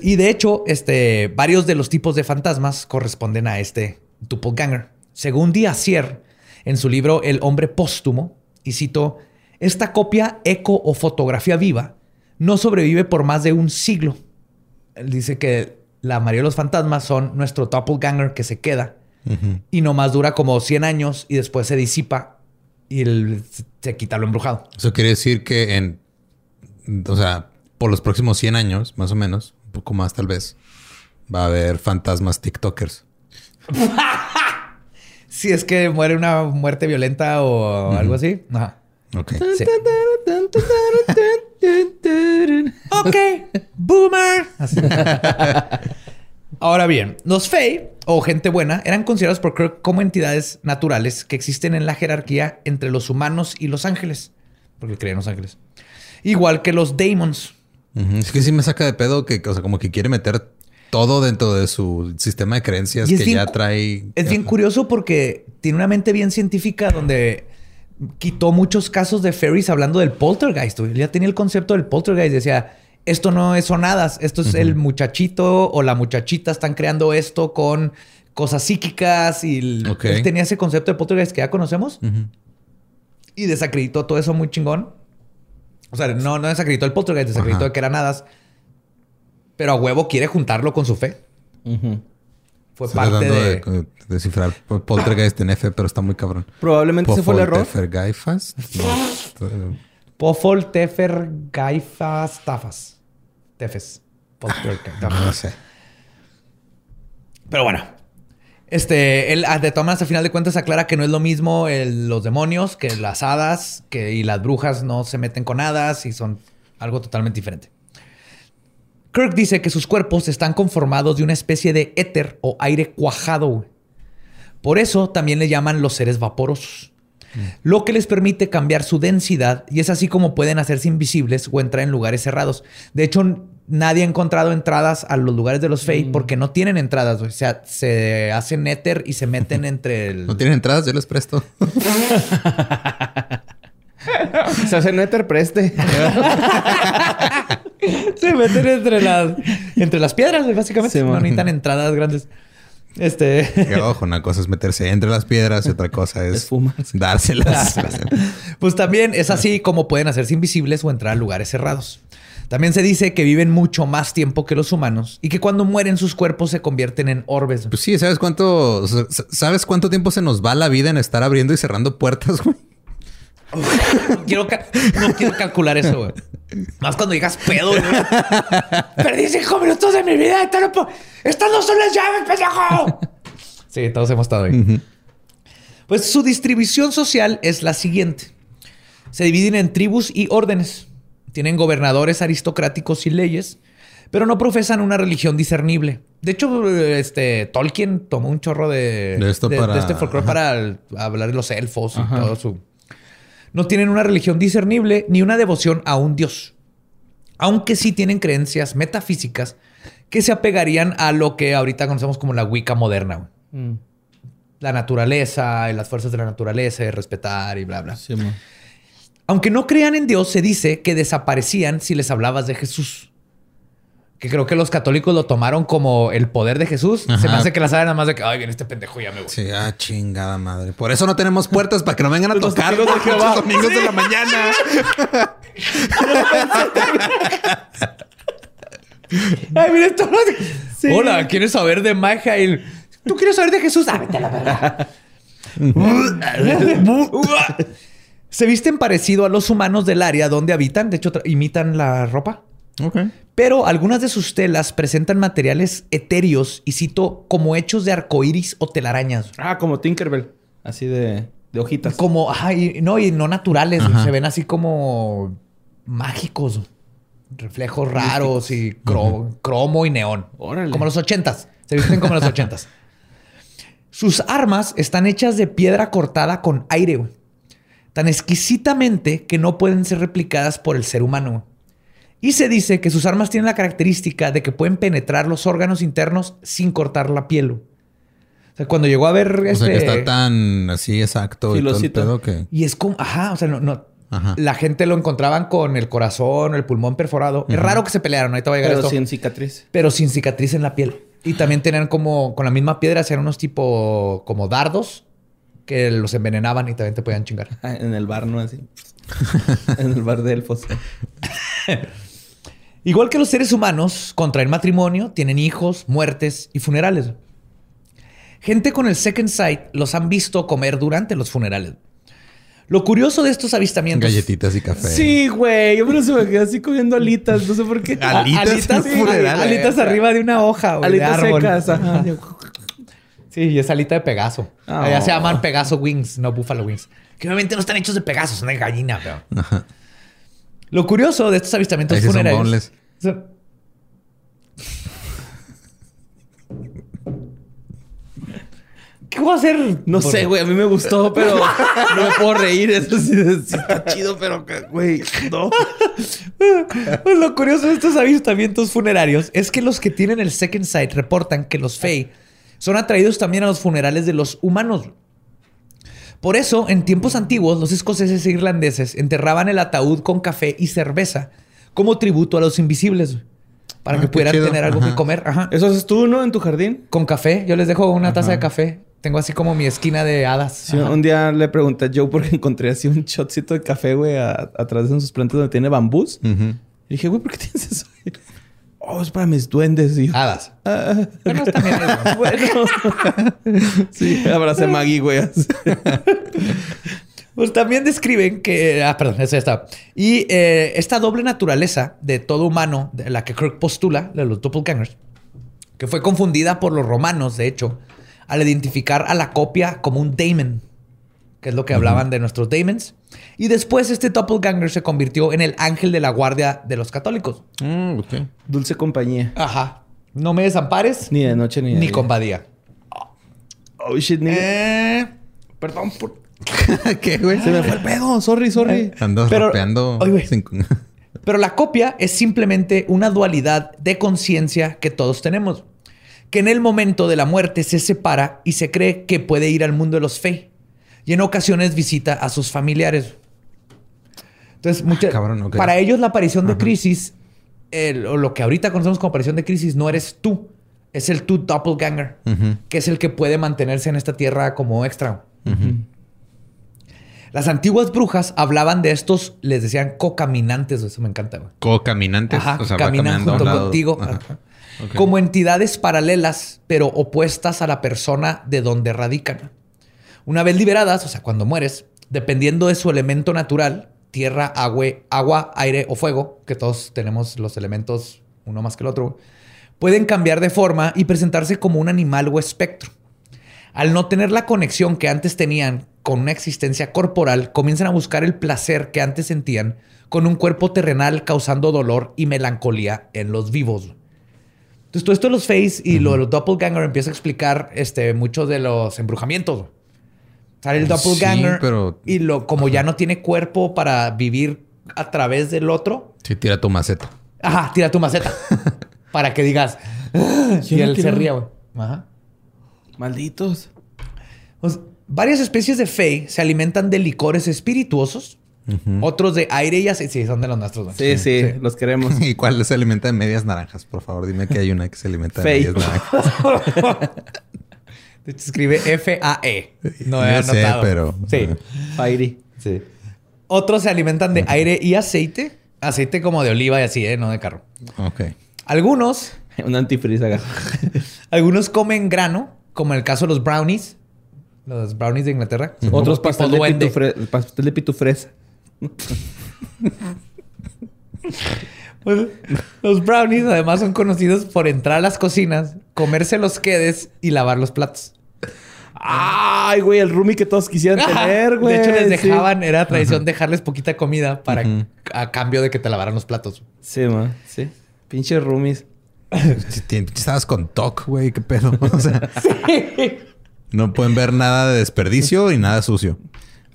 Y de hecho, este, varios de los tipos de fantasmas corresponden a este doppelganger. Según Diacier, en su libro El hombre póstumo, y cito, esta copia, eco o fotografía viva no sobrevive por más de un siglo. Él dice que la mayoría de los fantasmas son nuestro doppelganger que se queda y nomás dura como 100 años y después se disipa y se quita lo embrujado. Eso quiere decir que en, o sea, por los próximos 100 años, más o menos, un poco más tal vez, va a haber fantasmas TikTokers. [LAUGHS] si es que muere una muerte violenta o algo así. Ajá. Ok. ok, boomer. Ahora bien, los Fey o gente buena eran considerados por Kirk como entidades naturales que existen en la jerarquía entre los humanos y los ángeles, porque creen los ángeles. Igual que los Daemons. Es que sí me saca de pedo que, o sea, como que quiere meter todo dentro de su sistema de creencias que ya trae. Es bien curioso porque tiene una mente bien científica donde quitó muchos casos de fairies hablando del poltergeist. Él ya tenía el concepto del poltergeist. Decía, esto no es sonadas, esto es el muchachito o la muchachita están creando esto con cosas psíquicas y él tenía ese concepto de poltergeist que ya conocemos y desacreditó todo eso muy chingón. O sea, no, no desacreditó el poltergeist, desacreditó que eran hadas. Pero a huevo quiere juntarlo con su fe. Fue parte de... de... descifrar poltergeist en F, pero está muy cabrón. Probablemente ese fue el error. Tefergaifas. No. Pofol, Tefer, Gaifas, Tafas. Tefes. No sé. Pero bueno. Este, él de todas maneras, al final de cuentas, aclara que no es lo mismo los demonios que las hadas, que y las brujas no se meten con hadas y son algo totalmente diferente. Kirk dice que sus cuerpos están conformados de una especie de éter o aire cuajado. Por eso también le llaman los seres vaporosos. Mm. Lo que les permite cambiar su densidad y es así como pueden hacerse invisibles o entrar en lugares cerrados. De hecho, nadie ha encontrado entradas a los lugares de los Fey mm. porque no tienen entradas. O sea, se hacen éter y se meten [LAUGHS] entre el. No tienen entradas, yo les presto. [LAUGHS] [LAUGHS] se hacen éter, preste. [LAUGHS] Se meten entre las, entre las piedras, básicamente. no necesitan entradas grandes. Este. ojo, una cosa es meterse entre las piedras y otra cosa es, dárselas. [LAUGHS] pues también es así como pueden hacerse invisibles o entrar a lugares cerrados. También se dice que viven mucho más tiempo que los humanos y que cuando mueren sus cuerpos se convierten en orbes. Pues sí, ¿sabes cuánto, sabes cuánto tiempo se nos va la vida en estar abriendo y cerrando puertas, güey? No, [LAUGHS] quiero no quiero calcular eso, güey. Más cuando digas pedo, güey. Perdí cinco minutos de mi vida. Estas no son las llaves, pendejo. Sí, todos hemos estado ahí. Pues su distribución social es la siguiente. Se dividen en tribus y órdenes. Tienen gobernadores aristocráticos y leyes, pero no profesan una religión discernible. De hecho, este Tolkien tomó un chorro de, de, esto para... este folclore para hablar de los elfos y todo su. No tienen una religión discernible ni una devoción a un dios. Aunque sí tienen creencias metafísicas que se apegarían a lo que ahorita conocemos como la Wicca moderna. Mm. La naturaleza y las fuerzas de la naturaleza y respetar y bla, bla. Sí, aunque no crean en Dios, se dice que desaparecían si les hablabas de Jesús. Que creo que los católicos lo tomaron como el poder de Jesús. Se me hace que la saben nada más de que, ay, viene este pendejo ya me voy. Sí, ah, chingada madre. Por eso no tenemos puertas para que no vengan a [LAUGHS] tocar [LAUGHS] los domingos de la mañana. [LAUGHS] ay, mira esto. Hola, ¿quieres saber de Maja? ¿Tú quieres saber de Jesús? Ah, vete a la verdad. Se visten parecido a los humanos del área donde habitan. De hecho, imitan la ropa. Pero algunas de sus telas presentan materiales etéreos y cito como hechos de arcoíris o telarañas. Ah, como Tinkerbell. Así de, hojitas. Como, ay, no, y no naturales. Se ven así como mágicos. Reflejos raros y cromo y neón. Como los ochentas. Se visten como los ochentas. [LAUGHS] Sus armas están hechas de piedra cortada con aire, tan exquisitamente que no pueden ser replicadas por el ser humano. Y se dice que sus armas tienen la característica de que pueden penetrar los órganos internos sin cortar la piel. O sea, cuando llegó a ver o este... que está tan así exacto y todo que... Y es como... Ajá, o sea, no... La gente lo encontraban con el corazón, el pulmón perforado. Es raro que se pelearan, ahorita va a llegar Pero sin cicatriz. Pero sin cicatriz en la piel. Y también tenían como... Con la misma piedra hacían unos tipo... Como dardos que los envenenaban y también te podían chingar. [LAUGHS] En el bar, ¿no? Así. [LAUGHS] en el bar de elfos. [LAUGHS] Igual que los seres humanos, contraen matrimonio, tienen hijos, muertes y funerales. Gente con el Second Sight los han visto comer durante los funerales. Lo curioso de estos avistamientos. Galletitas y café. Sí, güey. Yo me se me así comiendo alitas. No sé por qué. [LAUGHS] Alitas, alitas, alitas arriba de una hoja, güey. Alitas secas. Ajá. Sí, y es alita de Pegaso. Ya se llaman Pegaso Wings, no Buffalo Wings. Que obviamente no están hechos de Pegaso, son de gallina, pero. Lo curioso de estos avistamientos funerarios. ¿Qué voy a hacer? No sé, güey. A mí me gustó, pero [LAUGHS] no me puedo reír. Eso sí, está chido, pero, güey, no. Pues [LAUGHS] lo curioso de estos avistamientos funerarios es que los que tienen el Second Sight reportan que los Fey son atraídos también a los funerales de los humanos. Por eso, en tiempos antiguos, los escoceses e irlandeses enterraban el ataúd con café y cerveza como tributo a los invisibles. Para ah, que pudieran tener algo que comer. ¿Eso haces tú, no? En tu jardín. Con café. Yo les dejo una taza de café. Tengo así como mi esquina de hadas. un día le pregunté a Joe porque encontré así un shotcito de café, güey, atrás de sus plantas donde tiene bambús. Y dije, güey, ¿por qué tienes eso? Oh, es para mis duendes. Y Hadas. Ah. Bueno, también es bueno. sí, abrace Maggie, güey. [LAUGHS] Pues también describen que. Ah, perdón, esa está. Y eh, esta doble naturaleza de todo humano, de la que Kirk postula, de los doppelgangers, que fue confundida por los romanos, de hecho, al identificar a la copia como un daemon, que es lo que hablaban de nuestros daemons. Y después este doppelganger se convirtió en el ángel de la guardia de los católicos. Mm, Dulce compañía. Ajá. No me desampares. Ni de noche ni de Ni con badía. Oh, shit, ni... Eh, perdón por... [LAUGHS] ¿Qué, güey? Se me fue el pedo. Sorry, sorry. Eh, ando pero, [LAUGHS] pero la copia es simplemente una dualidad de conciencia que todos tenemos. Que en el momento de la muerte se separa y se cree que puede ir al mundo de los fe y en ocasiones visita a sus familiares. Entonces, ah, para ellos la aparición de crisis, o lo que ahorita conocemos como aparición de crisis, no eres tú, es el tu doppelganger, que es el que puede mantenerse en esta tierra como extra. Las antiguas brujas hablaban de estos, les decían cocaminantes, eso me encanta. Cocaminantes, o sea, caminan junto contigo. Como entidades paralelas, pero opuestas a la persona de donde radican. Una vez liberadas, o sea, cuando mueres, dependiendo de su elemento natural, tierra, agua, agua, aire o fuego, que todos tenemos los elementos uno más que el otro, pueden cambiar de forma y presentarse como un animal o espectro. Al no tener la conexión que antes tenían con una existencia corporal, comienzan a buscar el placer que antes sentían con un cuerpo terrenal causando dolor y melancolía en los vivos. Entonces, todo esto de los face y lo de los doppelganger empieza a explicar este, muchos de los embrujamientos. Sale el doppelganger pero... y lo, como ya no tiene cuerpo para vivir a través del otro. Sí, tira tu maceta. Ajá, tira tu maceta. [LAUGHS] para que digas. Ah", y él se ría, güey. Ajá. Malditos. Pues, varias especies de Fey se alimentan de licores espirituosos. Otros de aire y aceite. Sí, son de los nuestros. Sí, sí, los queremos. [LAUGHS] ¿Y cuál se alimenta de medias naranjas? Por favor, dime que hay una que se alimenta de medias naranjas. [LAUGHS] De hecho, escribe F-A-E. No he anotado. pero... Sí. Fairy. Sí. Otros se alimentan de aire y aceite. Aceite como de oliva y así, ¿eh? No de carro. Ok. Algunos... [LAUGHS] Un antifriz [LAUGHS] Algunos comen grano, como en el caso de los brownies. Los brownies de Inglaterra. Otros pastel de, pastel de pitufresa. [LAUGHS] Pues, los brownies además son conocidos por entrar a las cocinas, comerse los quedes y lavar los platos. Ay, güey, el roomie que todos quisieran tener, güey. De hecho, les dejaban, era tradición dejarles poquita comida para a cambio de que te lavaran los platos. Sí, man. Sí. Pinche roomies. Estabas con TOC, güey, qué pedo. [LAUGHS] O sea, no pueden ver nada de desperdicio y nada sucio.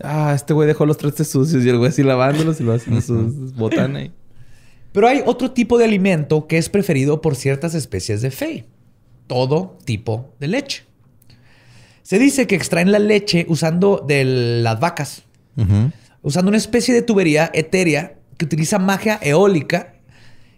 Ah, este güey dejó los trastes sucios y el güey así lavándolos y lo haciendo sus botanas. Pero hay otro tipo de alimento que es preferido por ciertas especies de Fey. Todo tipo de leche. Se dice que extraen la leche usando de las vacas, usando una especie de tubería etérea que utiliza magia eólica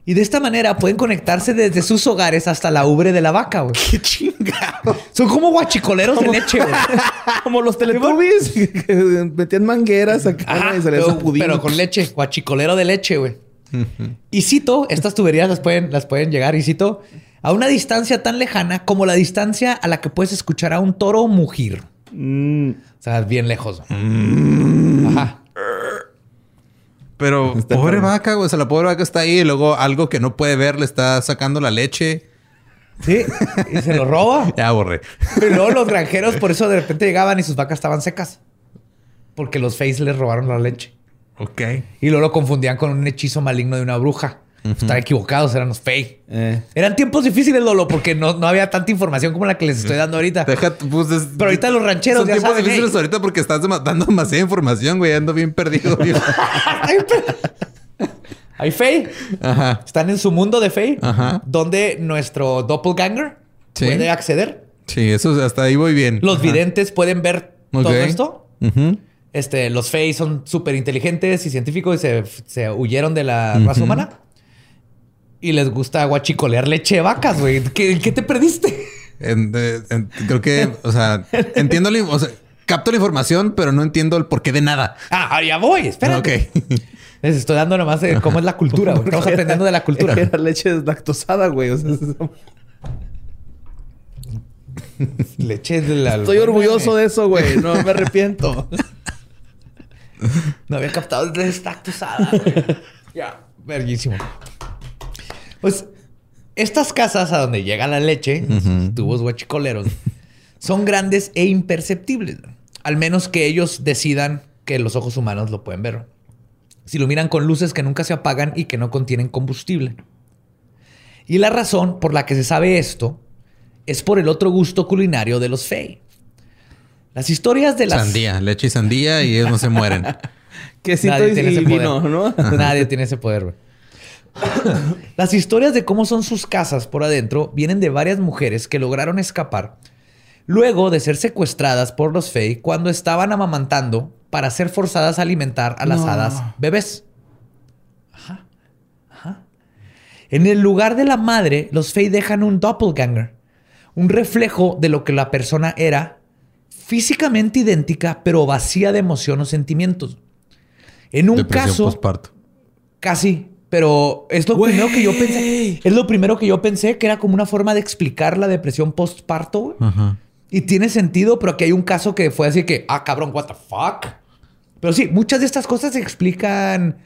y de esta manera pueden conectarse desde sus hogares hasta la ubre de la vaca, güey. [LAUGHS] ¡Qué chingado! Son como guachicoleros de leche, güey. [LAUGHS] como los teletubbies que metían mangueras acá y pero, pero con leche. Guachicolero de leche, güey. Y cito, estas tuberías las pueden, las pueden llegar, y cito, a una distancia tan lejana como la distancia a la que puedes escuchar a un toro mugir. Mm. O sea, bien lejos. Mm. Ajá. Pero pobre vaca, güey. O sea, la pobre vaca está ahí y luego algo que no puede ver le está sacando la leche. Sí, y se lo roba. [LAUGHS] ya borré. Pero luego los granjeros por eso de repente llegaban y sus vacas estaban secas. Porque los Face les robaron la leche. Ok. Y luego lo confundían con un hechizo maligno de una bruja. Están equivocados, eran los fey. Eh. Eran tiempos difíciles, Lolo, porque no, no, había tanta información como la que les estoy dando ahorita. Pues, Pero ahorita los rancheros. Son tiempos difíciles ahorita porque estás dando demasiada información, güey. Ando bien perdido. [LAUGHS] Hay fey. Ajá. Están en su mundo de fey. Ajá. Donde nuestro doppelganger puede acceder. Sí, eso hasta ahí voy bien. Los videntes pueden ver todo esto. Ajá. Este, los Fey son súper inteligentes y científicos y se, huyeron de la raza humana. Y les gusta guachicolear leche de vacas, güey. ¿Qué, te perdiste? creo que, o sea, entiendo, o sea, capto la información, pero no entiendo el porqué de nada. Ah, ya voy, espera. Ok. [LAUGHS] Les estoy dando nomás de cómo es la cultura, güey. Estamos [LAUGHS] aprendiendo de la cultura. Era leche deslactosada, güey. O sea, leche de la. Estoy orgulloso de eso, güey. No me arrepiento. [LAUGHS] [LAUGHS] no había captado el deslactosada. ya, verguísimo. Pues estas casas a donde llega la leche, tubos guachicoleros, son grandes e imperceptibles. Al menos que ellos decidan que los ojos humanos lo pueden ver. Si lo miran con luces que nunca se apagan y que no contienen combustible. Y la razón por la que se sabe esto es por el otro gusto culinario de los Fey. Las historias de las... Sandía, leche y sandía y ellos no se mueren. [LAUGHS] [LAUGHS] Nadie tiene ese poder. ¿no? Nadie tiene ese poder, Las historias de cómo son sus casas por adentro vienen de varias mujeres que lograron escapar luego de ser secuestradas por los Fey cuando estaban amamantando para ser forzadas a alimentar a las hadas bebés. Ajá. Ajá. En el lugar de la madre, los Fey dejan un doppelganger un reflejo de lo que la persona era, físicamente idéntica, pero vacía de emoción o sentimientos. En un Depresión caso, postparto. casi, pero es lo primero que yo pensé. Es lo primero que yo pensé que era como una forma de explicar la depresión postparto. güey. Ajá. Y tiene sentido, pero aquí hay un caso que fue así que, ah, cabrón, what the fuck. Pero sí, muchas de estas cosas explican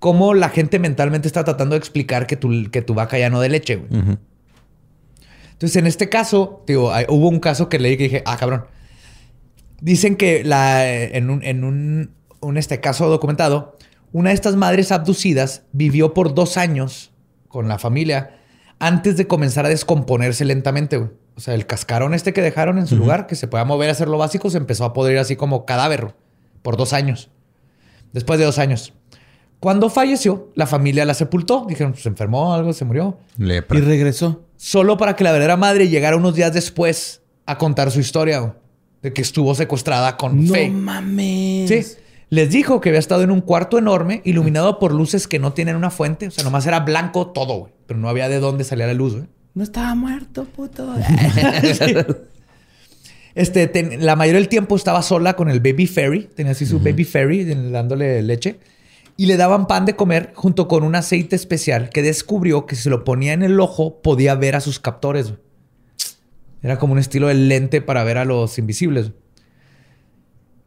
cómo la gente mentalmente está tratando de explicar que tu, que tu vaca ya no de leche. güey. Entonces, en este caso, digo, hay- hubo un caso que leí que dije, ah, cabrón. Dicen que la, en un, en un, un, este caso documentado, una de estas madres abducidas vivió por dos años con la familia antes de comenzar a descomponerse lentamente. güey. O sea, el cascarón este que dejaron en su lugar, que se podía mover a hacer lo básico, se empezó a podrir así como cadáver por dos años. Después de dos años. Cuando falleció, la familia la sepultó. Dijeron, pues, se enfermó, algo, se murió Lepra. Y regresó. solo para que la verdadera madre llegara unos días después a contar su historia güey, de que estuvo secuestrada con No Faye. mames. Sí. Les dijo que había estado en un cuarto enorme, iluminado por luces que no tienen una fuente. O sea, nomás era blanco todo, güey. Pero no había de dónde salía la luz, güey. No estaba muerto, puto. [LAUGHS] Este, ten- la mayoría del tiempo estaba sola con el baby fairy. Tenía así su baby fairy dándole leche. Y le daban pan de comer junto con un aceite especial que descubrió que si se lo ponía en el ojo podía ver a sus captores. güey. Era como un estilo de lente para ver a los invisibles.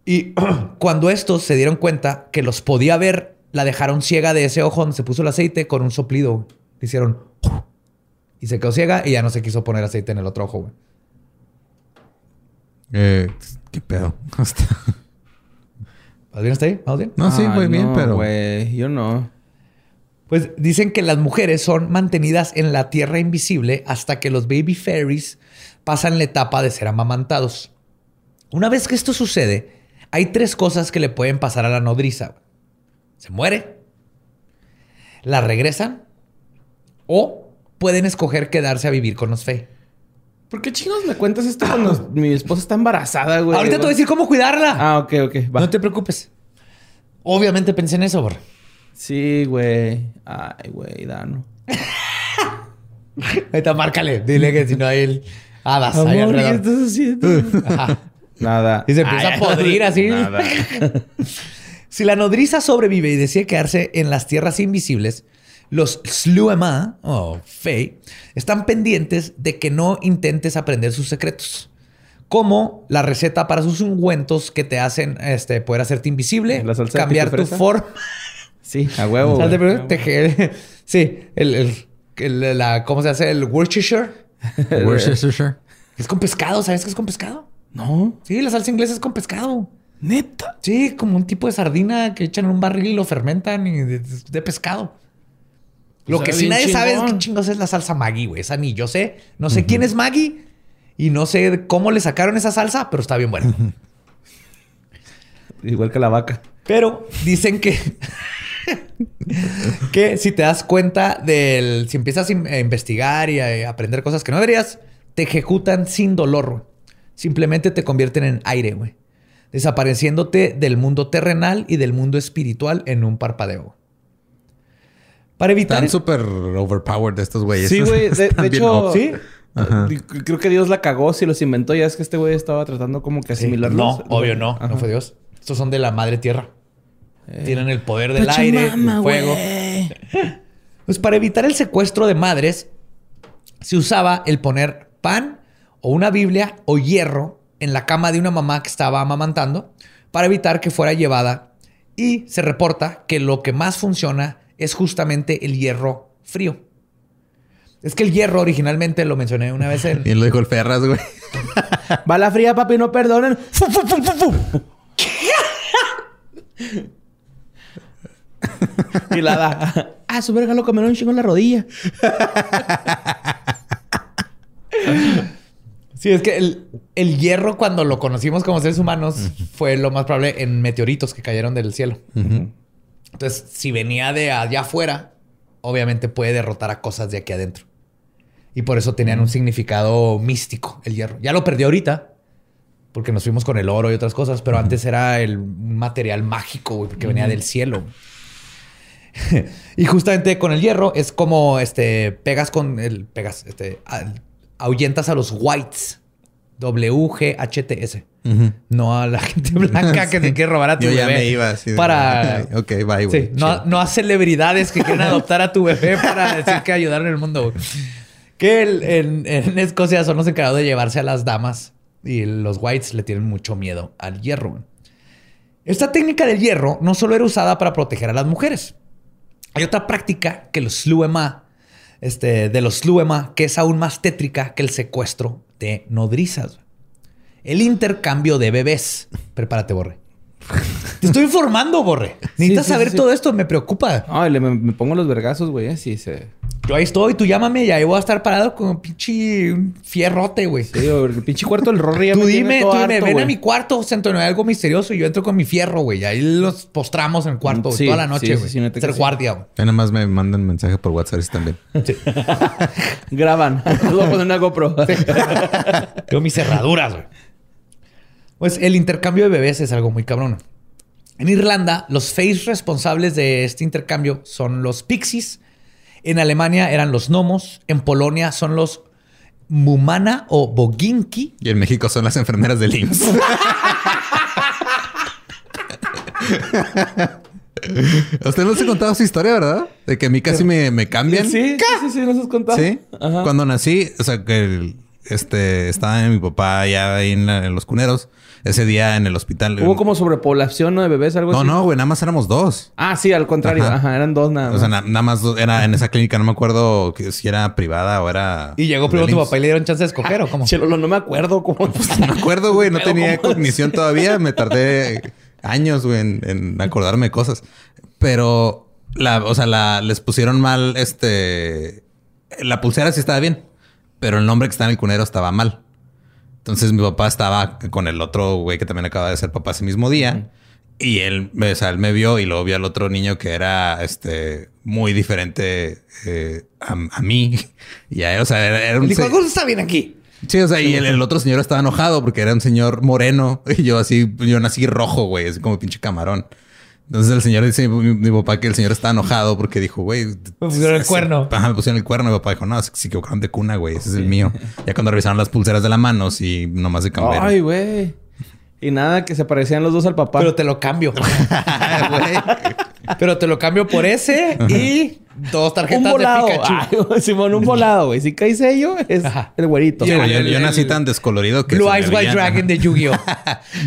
Y [CLEARS THROAT] cuando estos se dieron cuenta que los podía ver, la dejaron ciega de ese ojo donde se puso el aceite con un soplido. Le hicieron... [CLEARS THROAT] Y se quedó ciega y ya no se quiso poner aceite en el otro ojo. güey. Eh, ¿Qué pedo? [LAUGHS] Hasta- ¿Vas bien hasta ahí? ¿Vamos bien? No, sí, muy bien, no, pero. Güey, yo no. Pues dicen que las mujeres son mantenidas en la tierra invisible hasta que los baby fairies pasan la etapa de ser amamantados. Una vez que esto sucede, hay tres cosas que le pueden pasar a la nodriza. Se muere, la regresan o pueden escoger quedarse a vivir con los Fey. ¿Por qué chingos me cuentas esto cuando [LAUGHS] mi esposa está embarazada, güey? Ahorita te voy a decir cómo cuidarla. Ah, ok, ok. Va. No te preocupes. Obviamente pensé en eso, bro. Sí, güey. Ay, güey, Dano. [LAUGHS] Ahorita márcale. Dile que si no hay el hadas ahí Amor, ¿qué alrededor. estás haciendo? Ajá. Nada. Y se empieza a podrir así. [LAUGHS] Nada. [LAUGHS] Si la nodriza sobrevive y decide quedarse en las tierras invisibles, los Sluema o Fey están pendientes de que no intentes aprender sus secretos. Como la receta para sus ungüentos que te hacen este, poder hacerte invisible, ¿La salsa cambiar tu forma. Sí, a huevo. Sal de. Sí, el, el- el- la, ¿cómo se hace? El Worcestershire. [LAUGHS] Worcestershire. Es con pescado, ¿sabes qué es con pescado? No. Sí, la salsa inglesa es con pescado. Neta. Sí, como un tipo de sardina que echan en un barril y lo fermentan y de, de pescado. Lo Sabe que sí nadie sabe es qué chingos es la salsa Maggi, güey. Esa ni yo sé. No sé quién es Maggi y no sé cómo le sacaron esa salsa, pero está bien buena. [LAUGHS] Igual que la vaca. Pero dicen que. [LAUGHS] que si te das cuenta del. Si empiezas a in- a investigar y a aprender cosas que no deberías, te ejecutan sin dolor, güey. Simplemente te convierten en aire, güey. Desapareciéndote del mundo terrenal y del mundo espiritual en un parpadeo. Para evitar. Están súper overpowered estos güeyes. Sí, güey. De, [LAUGHS] hecho. ¿Sí? Ajá. Creo que Dios la cagó si los inventó. Ya es que este güey estaba tratando como que Sí. asimilarlos. No, obvio no. Ajá. No fue Dios. Estos son de la madre tierra. Eh. Tienen el poder del aire, del fuego. [LAUGHS] Pues para evitar el secuestro de madres, se usaba el poner pan o una Biblia o hierro en la cama de una mamá que estaba amamantando para evitar que fuera llevada. Y se reporta que lo que más funciona es justamente el hierro frío. Es que el hierro originalmente lo mencioné una vez en... [LAUGHS] Bien lo dijo el Ferras, güey. [LAUGHS] Bala fría, papi, no perdonen. [LAUGHS] y la da. Ah, su verga lo comieron un chingo en la rodilla. [LAUGHS] Sí, es que el, el hierro cuando lo conocimos como seres humanos fue lo más probable en meteoritos que cayeron del cielo. Entonces, si venía de allá afuera, obviamente puede derrotar a cosas de aquí adentro. Y por eso tenían un significado místico el hierro. Ya lo perdió ahorita, porque nos fuimos con el oro y otras cosas, pero antes era el un material mágico, güey, porque venía del cielo. [LAUGHS] y justamente con el hierro es como este pegas con el pegas este al- ahuyentas a los whites. W-G-H-T-S. No a la [LAUGHS] gente blanca que [LAUGHS] te quiere robar a tu Yo bebé. ya me iba así. de- Para. ok, bye, güey. Sí, no, no a celebridades que quieren adoptar a tu bebé para decir que ayudaron en el mundo. güey. Que el- en, en Escocia son los encargados de llevarse a las damas y los whites le tienen mucho miedo al hierro. Esta técnica del hierro no solo era usada para proteger a las mujeres. Hay otra práctica que los sluema, este, de los sluema, que es aún más tétrica que el secuestro de nodrizas. El intercambio de bebés. Prepárate, Borre. Te estoy informando, Borre. Necesitas sí, saber sí. todo esto, me preocupa. Ay, le- me, me pongo los vergazos, güey. eh, Sí, se... Yo ahí estoy, tú llámame y ahí voy a estar parado con un pinche fierrote, güey. Sí, el pinche cuarto del Rory Tú dime, tú dime, harto, ven a mi cuarto, Santo, no hay algo misterioso y yo entro con mi fierro, güey. Y ahí los postramos en el cuarto Sí, toda la noche, sí, güey. sí, Ser guardia, güey. Ya nada más me mandan mensaje por WhatsApp también. [LAUGHS] Graban. Voy a poner una GoPro. Tengo mis cerraduras, güey. Pues el intercambio de bebés es algo muy cabrón. En Irlanda, los face responsables de este intercambio son los pixies. En Alemania eran los gnomos. En Polonia son los mumana o boginki. Y en México son las enfermeras del IMSS. ¿A usted no se contaba su historia, verdad? De que a mí casi me, me cambian. sí, sí, sí, sí, nos has contado. Sí. Ajá. Cuando nací, o sea, que el- este, estaba mi papá ya ahí en, la- en los cuneros. Ese día en el hospital. Hubo como sobrepoblación ¿no? de bebés, algo No, así. no, güey, nada más éramos dos. Ah, sí, al contrario. Ajá. Ajá, eran dos nada más. O sea, na- nada más dos- era en esa clínica, no me acuerdo que si era privada o era. Y llegó primero tu papá y le dieron chance de escoger o cómo. [LAUGHS] Chelolo, no me acuerdo cómo. [LAUGHS] No me acuerdo, güey. No [LAUGHS] tenía cognición todavía. Me tardé años, güey, en, en acordarme de cosas. Pero, la, o sea, la, les pusieron mal, este... La pulsera sí estaba bien, pero el nombre que está en el cunero estaba mal. Entonces mi papá estaba con el otro güey que también acaba de ser papá ese mismo día. Y él, o sea, él me vio y luego vio al otro niño que era este muy diferente eh, a, a mí. [LAUGHS] Y a él, o sea, era, era un... Dijo, algo está bien aquí. Sí, o sea, y el, el otro señor estaba enojado porque era un señor moreno [LAUGHS] y yo así, yo nací rojo, güey, así como pinche camarón. Entonces el señor dice, mi, mi papá, que el señor estaba enojado porque dijo, güey, Me pusieron el cuerno. Ajá, me pusieron el cuerno. Mi papá dijo, no, se se equivocaron de cuna, güey, ese es el mío. [LAUGHS] Ya cuando revisaron las pulseras de la mano, sí, nomás se cambiaron. Ay, güey. Y nada, que se parecían los dos al papá. Pero te lo cambio. [LAUGHS] Güey. Pero te lo cambio por ese y dos un tarjetas de volado. Pikachu. Ay, Simón, un volado, güey. Si cae sello, es Ajá. el güerito. Yo, el- nací tan descolorido que. Blue Eyes White Dragon de Yu-Gi-Oh!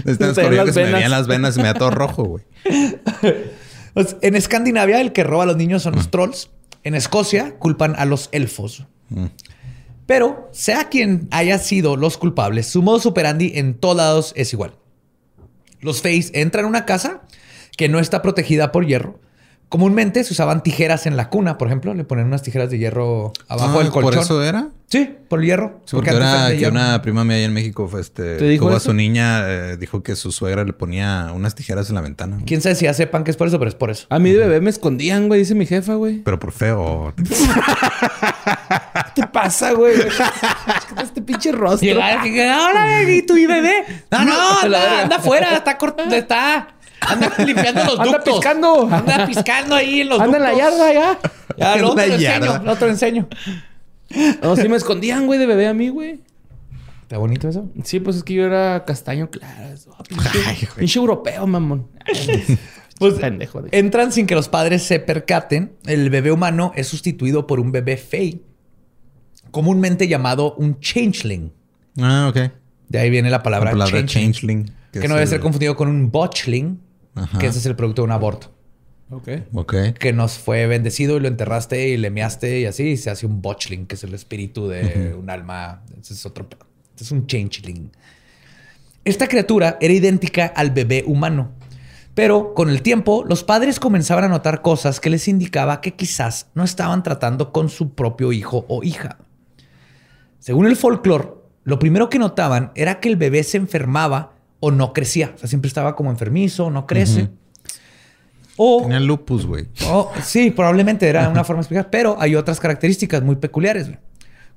Nací [LAUGHS] tan descolorido que se me veían las venas y me da todo rojo, güey. [LAUGHS] Pues, en Escandinavia, el que roba a los niños son los trolls. En Escocia, culpan a los elfos. Pero, sea quien haya sido los culpables, su modo operandi en todos lados es igual. Los Fays entran a una casa que no está protegida por hierro. Comúnmente se usaban tijeras en la cuna, por ejemplo. Le ponían unas tijeras de hierro abajo Ah, del colchón. ¿Por eso era? Sí, por el hierro. Sí, porque antes era que hierro. una prima mía allá en México fue este, ¿Te dijo tuvo a su niña, eh, dijo que su suegra le ponía unas tijeras en la ventana. Quién sabe si ya sepan que es por eso, pero es por eso. A mí de bebé me escondían, güey, dice mi jefa, güey. Pero por feo. [LAUGHS] ¿Qué te pasa, güey? [LAUGHS] Este pinche rostro. Llegar y que, hola, ¿y tu bebé? No, no, [LAUGHS] anda, anda afuera, está cortando, está. Anda [LAUGHS] limpiando los Anda ductos. piscando. Anda piscando ahí en los Anda en la yarda ya. Ya, lo otro enseño, lo otro enseño. No, sí me escondían, güey, de bebé a mí, güey. ¿Está bonito eso? Sí, pues es que yo era castaño claro. Pinche, Ay, güey. pinche europeo, mamón. Pues pendejo. de- entran sin que los padres se percaten. El bebé humano es sustituido por un bebé fey, comúnmente llamado un changeling. Ah, ok. De ahí viene la palabra, La palabra changeling, changeling. que no debe el- ser confundido con un botchling, Ajá. que ese es el producto de un aborto. Ok. Ok. que nos fue bendecido y lo enterraste y le measte y así y se hace un botchling, que es el espíritu de un alma. Ese es otro. Este es un changeling. Esta criatura era idéntica al bebé humano. Pero con el tiempo, los padres comenzaban a notar cosas que les indicaba que quizás no estaban tratando con su propio hijo o hija. Según el folclore, lo primero que notaban era que el bebé se enfermaba o no crecía. O sea, siempre estaba como enfermizo, no crece. O Tenía lupus, güey. Sí, probablemente era una forma de explicar, pero hay otras características muy peculiares,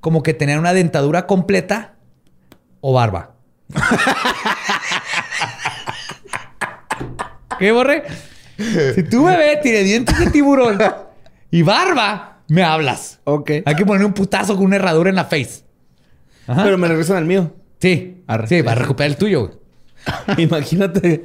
como que tener una dentadura completa o barba. [LAUGHS] ¿Qué, borre? Si tu bebé tiene dientes de tiburón y barba, me hablas. Ok. Hay que poner un putazo con una herradura en la face. Pero me regresan al mío. Sí. Sí, va a recuperar el tuyo, güey. [LAUGHS] Imagínate.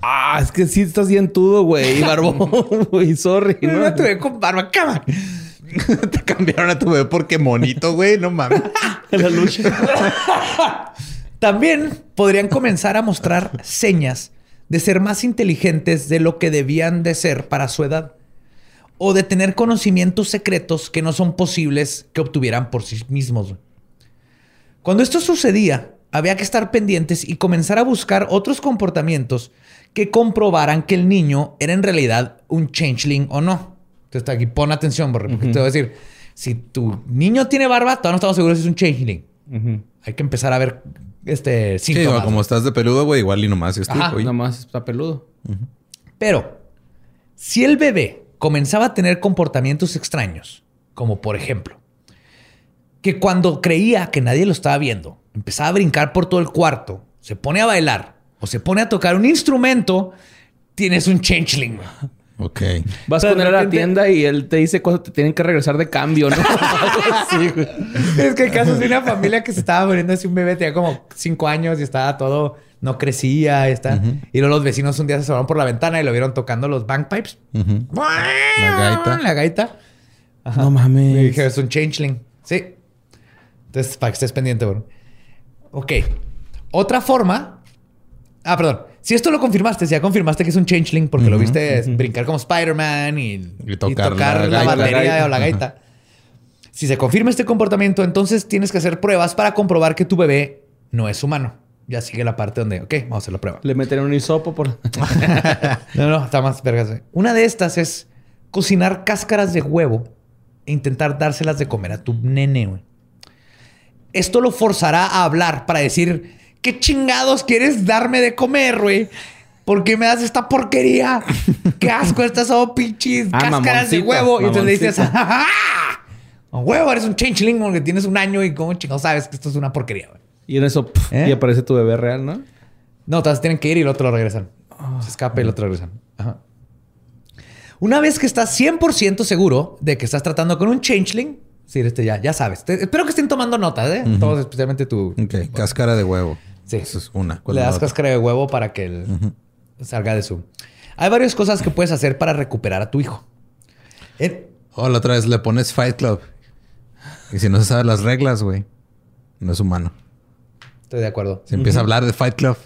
Ah, es que sí estás bien tudo, güey. Y barbón, [LAUGHS] güey. Sorry. No, no te con barba. Cama. [LAUGHS] te cambiaron a tu bebé porque monito, güey. No mames. la lucha. También podrían comenzar a mostrar señas de ser más inteligentes de lo que debían de ser para su edad. O de tener conocimientos secretos que no son posibles que obtuvieran por sí mismos. Cuando esto sucedía, había que estar pendientes y comenzar a buscar otros comportamientos que comprobaran que el niño era en realidad un changeling o no. Entonces aquí pon atención, porque te voy a decir, si tu niño tiene barba, todavía no estamos seguros si es un changeling. Hay que empezar a ver este síntomas. Sí, como estás de peludo, güey, igual y nomás estoy, Ajá, nomás está peludo. Pero si el bebé comenzaba a tener comportamientos extraños, como por ejemplo, que cuando creía que nadie lo estaba viendo, empezaba a brincar por todo el cuarto, se pone a bailar o se pone a tocar un instrumento, tienes un changeling. Ok. Vas con él a la tienda y él te dice cuándo te tienen que regresar de cambio, ¿no? [LAUGHS] sí, güey. Es que el caso de una familia que se estaba muriendo así un bebé, tenía como cinco años y estaba todo, no crecía, está. Y luego los vecinos un día se asomaron por la ventana y lo vieron tocando los bagpipes. La gaita. La gaita. No mames. Y dije, es un changeling. Sí. Entonces, para que estés pendiente, bro. Ok. Otra forma. Ah, perdón. Si esto lo confirmaste, si ya confirmaste que es un changeling porque lo viste brincar como Spider-Man y, tocar, la, batería o la gaita. Si se confirma este comportamiento, entonces tienes que hacer pruebas para comprobar que tu bebé no es humano. Ya sigue la parte donde, ok, vamos a hacer la prueba. Le meten un hisopo por. [LAUGHS] no, no, está más vergas. Una de estas es cocinar cáscaras de huevo e intentar dárselas de comer a tu nene, Esto lo forzará a hablar para decir ¿Qué chingados quieres darme de comer, güey? ¿Por qué me das esta porquería? [LAUGHS] ¡Qué asco! Estas son pinches ah, cáscaras de huevo. Y entonces le dices, ¡Ah! huevo, eres un changeling porque tienes un año y cómo chingados sabes que esto es una porquería, güey. Y en eso, ¿Eh? y aparece tu bebé real, ¿no? No, entonces tienen que ir y el otro lo regresan. Se escapa y el otro regresan. Ajá. Una vez que estás 100% seguro de que estás tratando con un changeling, sí, este ya, ya sabes. espero que estén tomando notas, ¿eh? Todos, especialmente tú. Ok, cáscara de huevo. Sí. Eso es una. Le das cáscara de huevo para que él salga de su. Hay varias cosas que puedes hacer para recuperar a tu hijo. O oh, la otra vez le pones Fight Club. Y si no se saben las reglas, güey, no es humano. Estoy de acuerdo. Se empieza a hablar de Fight Club.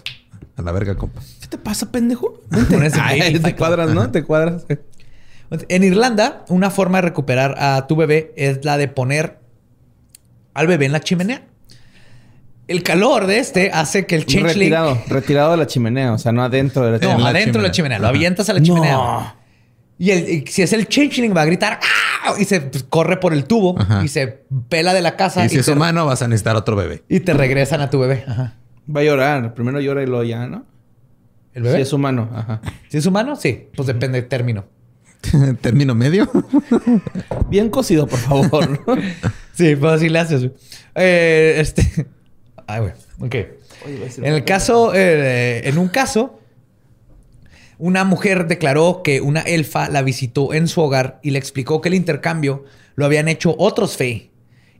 A la verga, compa. ¿Qué te pasa, pendejo? [LAUGHS] te cuadras, ¿no? Te cuadras. En Irlanda, una forma de recuperar a tu bebé es la de poner al bebé en la chimenea el calor de este hace que el changeling... Retirado, retirado de la chimenea. O sea, no adentro de la chimenea. No, adentro de la chimenea. Lo avientas a la chimenea. Y, el, si es el changeling, va a gritar ¡Ah! y se pues, corre por el tubo y se pela de la casa. Y si es humano, vas a necesitar otro bebé. Y te regresan a tu bebé. Va a llorar. Primero llora y luego ya, ¿no? ¿El bebé? Si es humano. Ajá. Si es humano, sí. Pues depende del término. [LAUGHS] ¿Término medio? [LAUGHS] Bien cocido, por favor. [LAUGHS] sí, pues así le haces. Eh, este... Ay, güey. Ok. En el caso, eh, en un caso, una mujer declaró que una elfa la visitó en su hogar y le explicó que el intercambio lo habían hecho otros Fey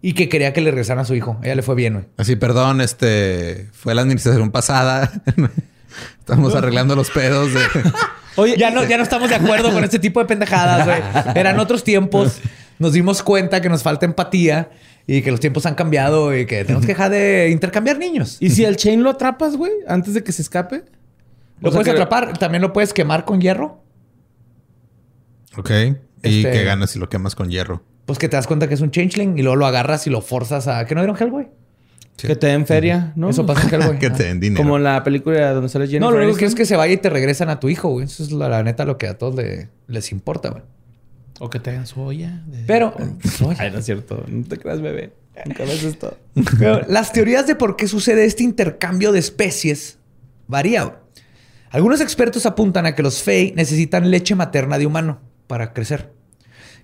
y que quería que le regresaran a su hijo. ella le fue bien, güey. Así, perdón, este fue la administración pasada. Estamos arreglando los pedos de. Oye, ya no, ya no estamos de acuerdo con este tipo de pendejadas, güey. [LAUGHS] Eran otros tiempos. Nos dimos cuenta que nos falta empatía y que los tiempos han cambiado y que tenemos que dejar de intercambiar niños. ¿Y si el chain lo atrapas, güey, antes de que se escape? Lo puedes atrapar, también lo puedes quemar con hierro. Ok. ¿Y este, qué ganas si lo quemas con hierro? Pues que te das cuenta que es un changeling y luego lo agarras y lo forzas a. ¿Que no dieron Que te den feria, ¿no? Eso pasa en Hellboy. [LAUGHS] que te den dinero. Como en la película donde sale Jennifer No, lo único que es que se vaya y te regresan a tu hijo, güey. Eso es la, neta lo que a todos les importa, güey. O que te hagan su olla. Pero... [LAUGHS] Ay, no es cierto. No te creas, bebé. Nunca ves esto. [LAUGHS] las teorías de por qué sucede este intercambio de especies varían. Algunos expertos apuntan a que los Fey necesitan leche materna de humano para crecer,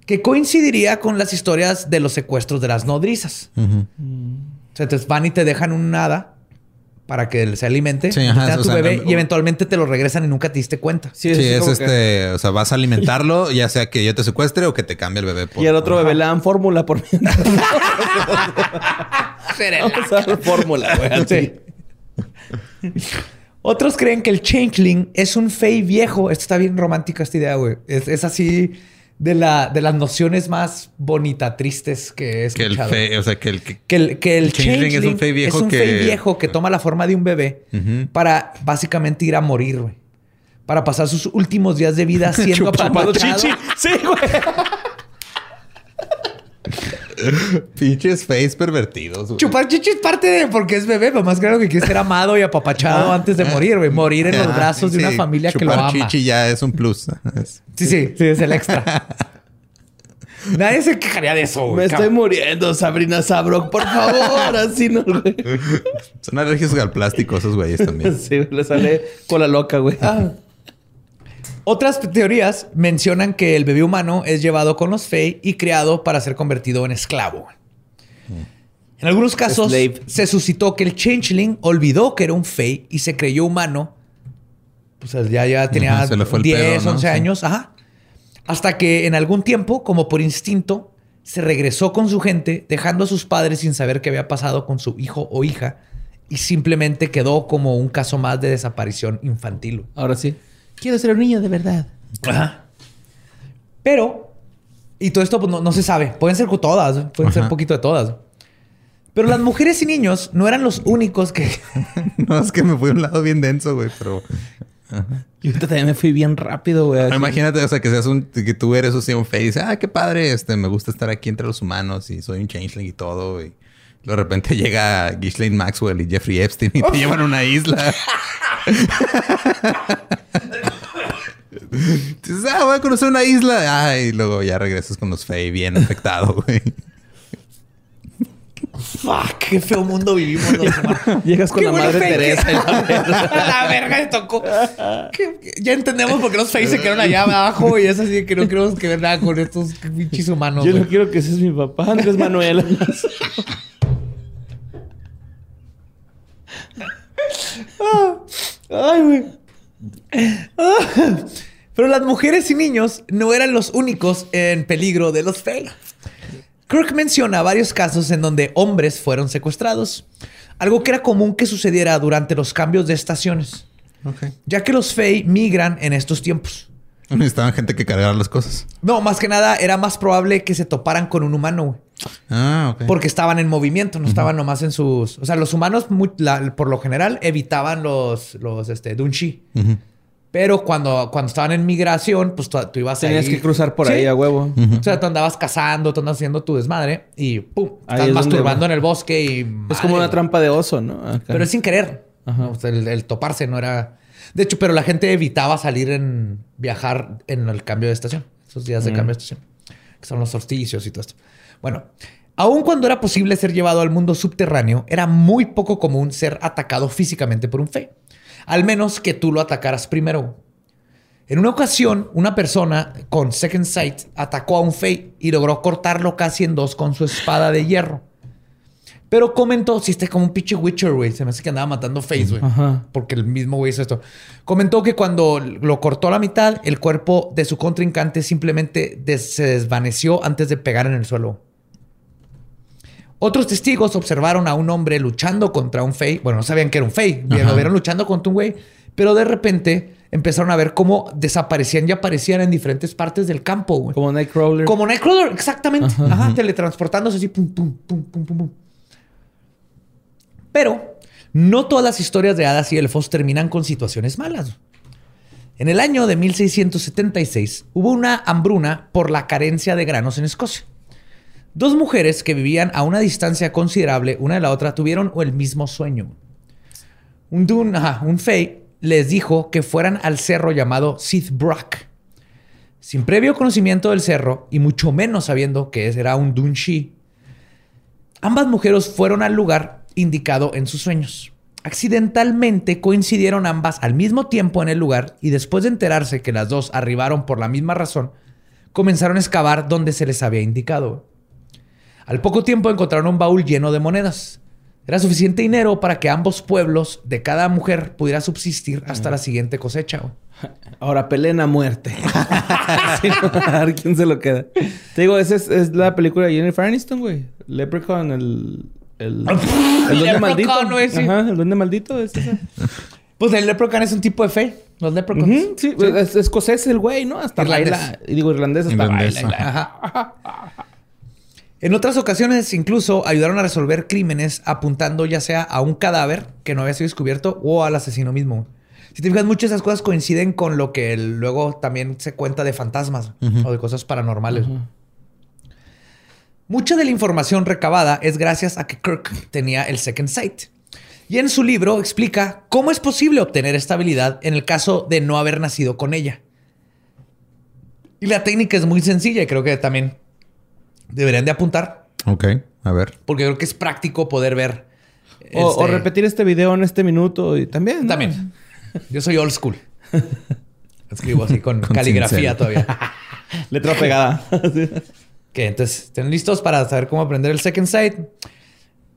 que coincidiría con las historias de los secuestros de las nodrizas. Sea, entonces van y te dejan un nada para que se alimente, Sí, ajá, a o tu sea, bebé no- y eventualmente te lo regresan y nunca te diste cuenta. Sí, así es que- este, o sea, vas a alimentarlo, ya sea que yo te secuestre o que te cambie el bebé. por- Y al otro bebé le dan fórmula por mientras. Vamos a dar fórmula, güey. Otros creen que el changeling es un fey viejo. Esto está bien romántica esta idea, güey. Es, es así de, la, de las nociones más bonita, tristes que he Que el fe, o sea, que el que Que el, que el El changeling changeling, es un fey viejo es un que- fey viejo que toma la forma de un bebé para básicamente ir a morir, güey. Para pasar sus últimos días de vida [LAUGHS] siendo apapachado. Sí, güey. [LAUGHS] [LAUGHS] pinches face pervertidos. güey. Chupar chichi es parte de porque es bebé, pero más claro que quiere ser amado y apapachado antes de morir, güey. Morir en los brazos de una familia que lo chupar ama. chichi ya es un plus. Es- Sí, sí, sí, es el extra. [LAUGHS] Nadie se quejaría de eso, güey. Me estoy muriendo, Sabrina Sabrok, por favor. [LAUGHS] Así no, güey. Son alérgicos al plástico esos güeyes también. Sí, le sale con la loca, güey. Ah. Otras teorías mencionan que el bebé humano es llevado con los Fey y criado para ser convertido en esclavo. En algunos casos Slave. se suscitó que el changeling olvidó que era un Fey y se creyó humano. Pues ya, ya tenía Ajá, se le fue el 10, pedo, ¿no? 11 Sí. años. Ajá. Hasta que en algún tiempo, como por instinto, se regresó con su gente, dejando a sus padres sin saber qué había pasado con su hijo o hija, y simplemente quedó como un caso más de desaparición infantil. Ahora sí. Quiero ser un niño de verdad. Ajá. Pero, y todo esto pues, no, no se sabe. Pueden ser todas, pueden ser Ajá. poquito de todas. Pero las mujeres y niños no eran los únicos que. [LAUGHS] No, es que me fui a un lado bien denso, güey, pero Yo ahorita también me fui bien rápido, güey. así. imagínate, o sea, que seas un, que tú eres así un face ah, qué padre, este, me gusta estar aquí entre los humanos y soy un changeling y todo. Y de repente llega Ghislaine Maxwell y Jeffrey Epstein y te llevan a una isla. Dices, ah, voy a conocer una isla. Ah, y luego ya regresas con los Fey bien afectado, güey. ¡Fuck! ¡Qué feo mundo vivimos los humanos! Llegas con la madre Teresa. que- y la verga. [LAUGHS] la verga tocó. Ya entendemos por qué los Fey se quedaron allá abajo y es así que no queremos que ver nada con estos pinches humanos. Yo no quiero que seas mi papá, Andrés Manuel. [LAUGHS] Ay, güey. Ah. Pero las mujeres y niños no eran los únicos en peligro de los Fey. Kirk menciona varios casos en donde hombres fueron secuestrados, algo que era común que sucediera durante los cambios de estaciones, ya que los Fey migran en estos tiempos. Necesitaban gente que cargara las cosas. No, más que nada era más probable que se toparan con un humano. Ah, ok. Porque estaban en movimiento, no estaban nomás en sus... O sea, los humanos la- por lo general evitaban los, los este, Dunshi. Pero cuando, cuando estaban en migración, pues tú, tú ibas Tenías ahí. que cruzar por Sí. ahí a huevo. O sea, tú andabas cazando, tú andabas haciendo tu desmadre y pum, Ahí estás es masturbando en el bosque y. Es como una trampa de oso, ¿no? Acá. Pero es sin querer. Ajá. O sea, el, el toparse no era. De hecho, pero la gente evitaba salir en viajar en el cambio de estación. Esos días de Mm. cambio de estación. Que son los solsticios y todo esto. Bueno, aun cuando era posible ser llevado al mundo subterráneo, era muy poco común ser atacado físicamente por un fe. Al menos que tú lo atacaras primero. En una ocasión, una persona con Second Sight atacó a un Fey y logró cortarlo casi en dos con su espada de hierro. Pero comentó, si este como un pinche Witcher, güey. Se me hace que andaba matando Face, güey. Porque el mismo güey hizo esto. Comentó que cuando lo cortó a la mitad, el cuerpo de su contrincante simplemente des- se desvaneció antes de pegar en el suelo. Otros testigos observaron a un hombre luchando contra un Fey. Bueno, no sabían que era un Fey. Lo vieron luchando contra un güey. Pero de repente empezaron a ver cómo desaparecían y aparecían en diferentes partes del campo, güey. Como Nightcrawler. Como Nightcrawler, exactamente. Ajá, teletransportándose así, pum, pum, pum, pum, pum, pum. Pero no todas las historias de hadas y elfos terminan con situaciones malas. En el año de 1676 hubo una hambruna por la carencia de granos en Escocia. Dos mujeres que vivían a una distancia considerable una de la otra tuvieron el mismo sueño. Un Dun, ajá, un Fey, les dijo que fueran al cerro llamado Sith Brock. Sin previo conocimiento del cerro y mucho menos sabiendo que era un Dunshi, ambas mujeres fueron al lugar indicado en sus sueños. Accidentalmente coincidieron ambas al mismo tiempo en el lugar y después de enterarse que las dos arribaron por la misma razón, comenzaron a excavar donde se les había indicado. Al poco tiempo encontraron un baúl lleno de monedas. Era suficiente dinero para que ambos pueblos de cada mujer pudiera subsistir hasta la siguiente cosecha. güey. [LAUGHS] Ahora peleen a muerte. [LAUGHS] Sí, a ver quién se lo queda. Te digo, esa es, es la película de Jennifer Aniston, güey. Leprechaun, el... El, [LAUGHS] el duende maldito. Sí. Ajá, el duende maldito es esa. Pues el leprechaun es un tipo de fe. Los leprechauns. Ujú, sí, Es escocés el güey, ¿no? Hasta Irlandés. baila. Y digo, irlandés hasta Irlandés, baila. Ajá. En otras ocasiones incluso ayudaron a resolver crímenes apuntando ya sea a un cadáver que no había sido descubierto o al asesino mismo. Si te fijas, muchas de esas cosas coinciden con lo que luego también se cuenta de fantasmas o de cosas paranormales. Mucha de la información recabada es gracias a que Kirk tenía el Second Sight. Y en su libro explica cómo es posible obtener esta habilidad en el caso de no haber nacido con ella. Y la técnica es muy sencilla y creo que también deberían de apuntar Ok, a ver. porque creo que es práctico poder ver. O, este- o repetir este video en este minuto y también. ¿no? También. Yo soy old school. [LAUGHS] Escribo así con, Con caligrafía todavía. [LAUGHS] Letra pegada. [LAUGHS] Que entonces, ¿estén listos para saber cómo aprender el Second Sight?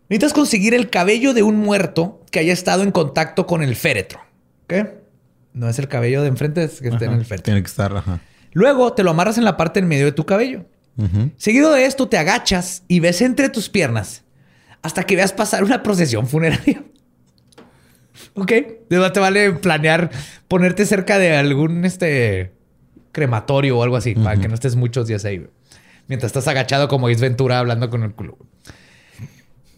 Necesitas conseguir el cabello de un muerto que haya estado en contacto con el féretro. ¿Ok? No es el cabello de enfrente, es que esté en el féretro. Tiene que estar, ajá. Luego te lo amarras en la parte en medio de tu cabello. Seguido de esto, te agachas y ves entre tus piernas hasta que veas pasar una procesión funeraria. [LAUGHS] Ok. De verdad te vale planear ponerte cerca de algún este crematorio o algo así para que no estés muchos días ahí. Mientras estás agachado como Ace Ventura hablando con el culo.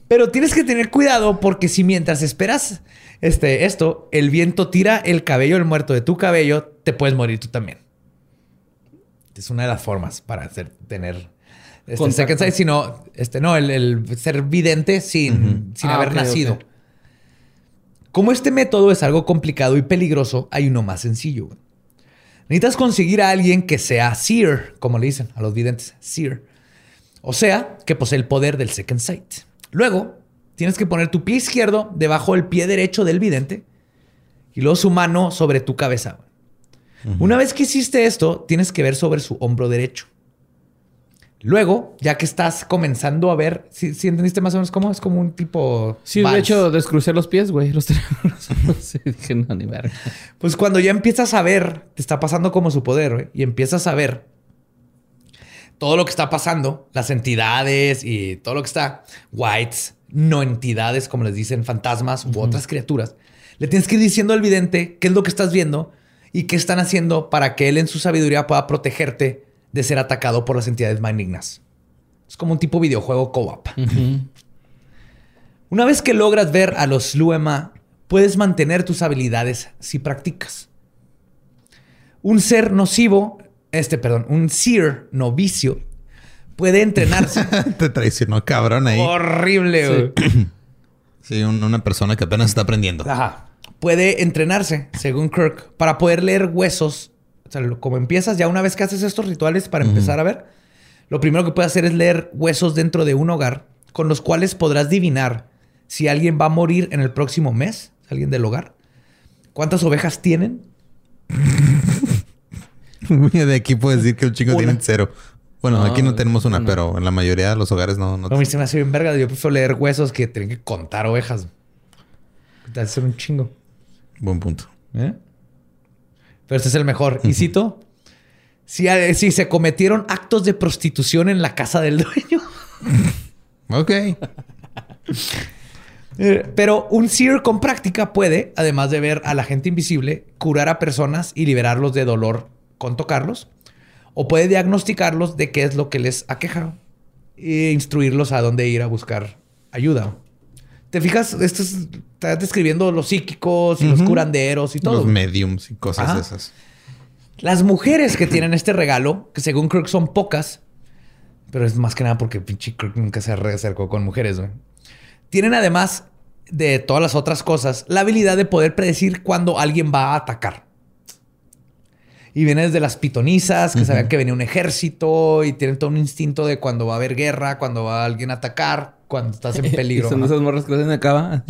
Pero tienes que tener cuidado porque si mientras esperas este, esto, el viento tira el cabello del muerto de tu cabello, te puedes morir tú también. Es una de las formas para hacer, tener este, second sight, sino este, no, el, el ser vidente sin, sin Ah, haber nacido. Como este método es algo complicado y peligroso, hay uno más sencillo. Necesitas conseguir a alguien que sea seer, como le dicen a los videntes, seer. O sea, que posee el poder del second sight. Luego, tienes que poner tu pie izquierdo debajo del pie derecho del vidente y luego su mano sobre tu cabeza. Una vez que hiciste esto, tienes que ver sobre su hombro derecho. Luego, ya que estás comenzando a ver, si entendiste más o menos cómo? Es como un tipo... Sí, de hecho, descrucé los pies, güey. Los [LAUGHS] sí, dije, no, ni verga. Pues cuando ya empiezas a ver, te está pasando como su poder, güey, y empiezas a ver todo lo que está pasando, las entidades y todo lo que está, whites, no entidades, como les dicen, fantasmas u otras criaturas, le tienes que ir diciendo al vidente qué es lo que estás viendo y qué están haciendo para que él en su sabiduría pueda protegerte de ser atacado por las entidades malignas. Es como un tipo videojuego co-op. Una vez que logras ver a los Luema, puedes mantener tus habilidades si practicas. Un ser nocivo, este, perdón, un seer novicio puede entrenarse. [LAUGHS] Te traicionó cabrón ahí. Horrible, güey. Sí, un- una persona que apenas está aprendiendo. Ajá. Puede entrenarse, según Kirk, para poder leer huesos. O sea, como empiezas, ya una vez que haces estos rituales para empezar a ver, lo primero que puedes hacer es leer huesos dentro de un hogar, con los cuales podrás adivinar si alguien va a morir en el próximo mes, alguien del hogar. ¿Cuántas ovejas tienen? [LAUGHS] de aquí puedo decir que un chingo Una. tienen cero. Bueno, No, aquí no tenemos una, pero en la mayoría de los hogares no. no No, se me hace bien verga. Yo prefiero leer huesos que tener que contar ovejas. Te hace un chingo. Buen punto. ¿Eh? Pero este es el mejor. Y cito: si, eh, si se cometieron actos de prostitución en la casa del dueño. [LAUGHS] Ok. Eh, Pero un seer con práctica puede, además de ver a la gente invisible, curar a personas y liberarlos de dolor con tocarlos. O puede diagnosticarlos de qué es lo que les aqueja e instruirlos a dónde ir a buscar ayuda. ¿Te fijas? Esto es, está describiendo los psíquicos y los curanderos y todo. Los mediums y cosas Ajá. esas. Las mujeres que tienen este regalo, que según Kirk son pocas, pero es más que nada porque pinche Kirk nunca se acercó con mujeres, güey. Tienen además de todas las otras cosas, la habilidad de poder predecir cuándo alguien va a atacar. Y viene desde las pitonizas, que sabían que venía un ejército y tienen todo un instinto de cuando va a haber guerra, cuando va alguien a atacar, cuando estás en [LAUGHS] peligro. Son esas morras que hacen acá.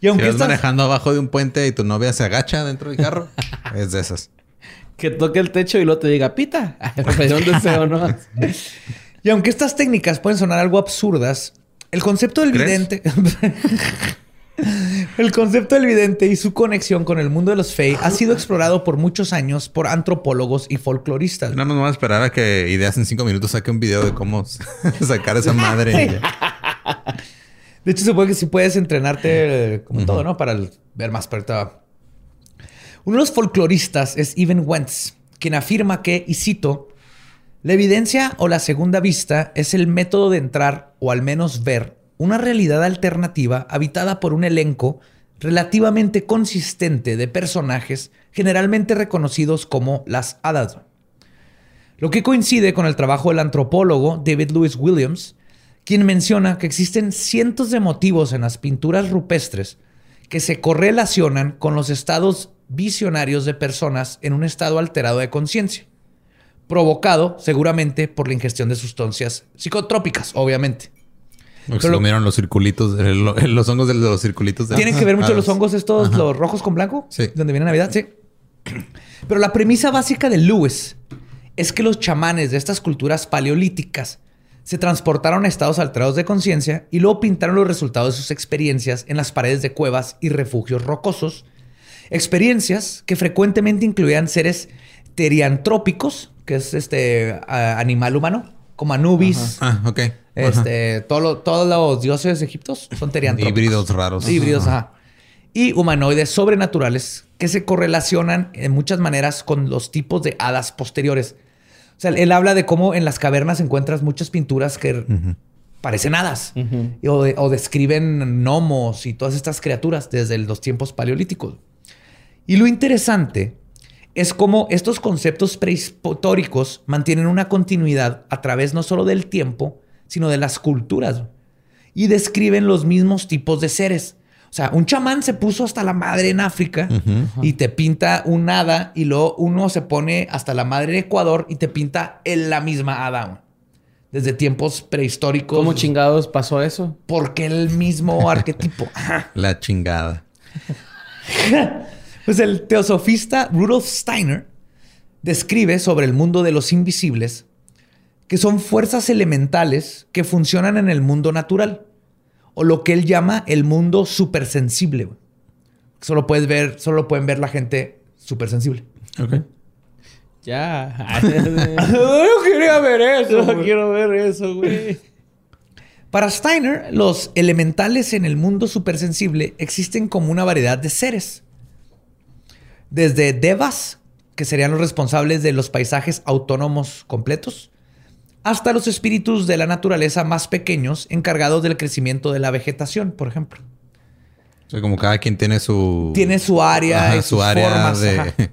Y aunque si vas estas- manejando abajo de un puente y tu novia se agacha dentro del carro, [LAUGHS] es de esas. Que toque el techo y luego te diga, pita. Me pedí un deseo, ¿no? [LAUGHS] Y aunque estas técnicas pueden sonar algo absurdas, El concepto del vidente. [LAUGHS] el concepto del vidente y su conexión con el mundo de los Fey ha sido explorado por muchos años por antropólogos y folcloristas. Nada más vamos a esperar a que Ideas en cinco minutos saque un video de cómo sacar esa madre. De hecho, supongo que si puedes entrenarte como todo, ¿no? Para ver más perto. Uno de los folcloristas es Even Wentz, quien afirma que, y cito, la evidencia o la segunda vista es el método de entrar o al menos ver una realidad alternativa habitada por un elenco relativamente consistente de personajes generalmente reconocidos como las hadas. Lo que coincide con el trabajo del antropólogo David Lewis Williams, quien menciona que existen cientos de motivos en las pinturas rupestres que se correlacionan con los estados visionarios de personas en un estado alterado de conciencia provocado seguramente por la ingestión de sustancias psicotrópicas, obviamente. se comieron los circulitos, [LAUGHS] los hongos de los circulitos. ¿Tienen que ver mucho los hongos estos, los rojos con blanco? Sí. Donde viene Navidad, sí. Pero la premisa básica de Lewis es que los chamanes de estas culturas paleolíticas se transportaron a estados alterados de conciencia y luego pintaron los resultados de sus experiencias en las paredes de cuevas y refugios rocosos. Experiencias que frecuentemente incluían seres teriantrópicos, que es este animal humano, como Anubis. Ah, ok. Este, todos los dioses egiptos son teriantrópicos. Híbridos raros. Híbridos, ajá. Y humanoides sobrenaturales que se correlacionan en muchas maneras con los tipos de hadas posteriores. O sea, él habla de cómo en las cavernas encuentras muchas pinturas que parecen hadas o, o, describen gnomos y todas estas criaturas desde los tiempos paleolíticos. Y lo interesante es como estos conceptos prehistóricos mantienen una continuidad a través no solo del tiempo, sino de las culturas. Y describen los mismos tipos de seres. O sea, un chamán se puso hasta la madre en África y te pinta un hada y luego uno se pone hasta la madre en Ecuador y te pinta en la misma hada. Desde tiempos prehistóricos. ¿Cómo chingados pasó eso? Porque el mismo [LAUGHS] arquetipo. La chingada. [LAUGHS] Pues el teosofista Rudolf Steiner describe sobre el mundo de los invisibles que son fuerzas elementales que funcionan en el mundo natural o lo que él llama el mundo supersensible. Solo puedes ver, solo pueden ver la gente supersensible. Ok. Ya. [LAUGHS] no quería ver eso. No quiero ver eso, güey. Para Steiner, los elementales en el mundo supersensible existen como una variedad de seres desde devas, que serían los responsables de los paisajes autónomos completos, hasta los espíritus de la naturaleza más pequeños encargados del crecimiento de la vegetación, por ejemplo. O sea, como cada quien tiene su... Tiene su área y [LAUGHS] su área de...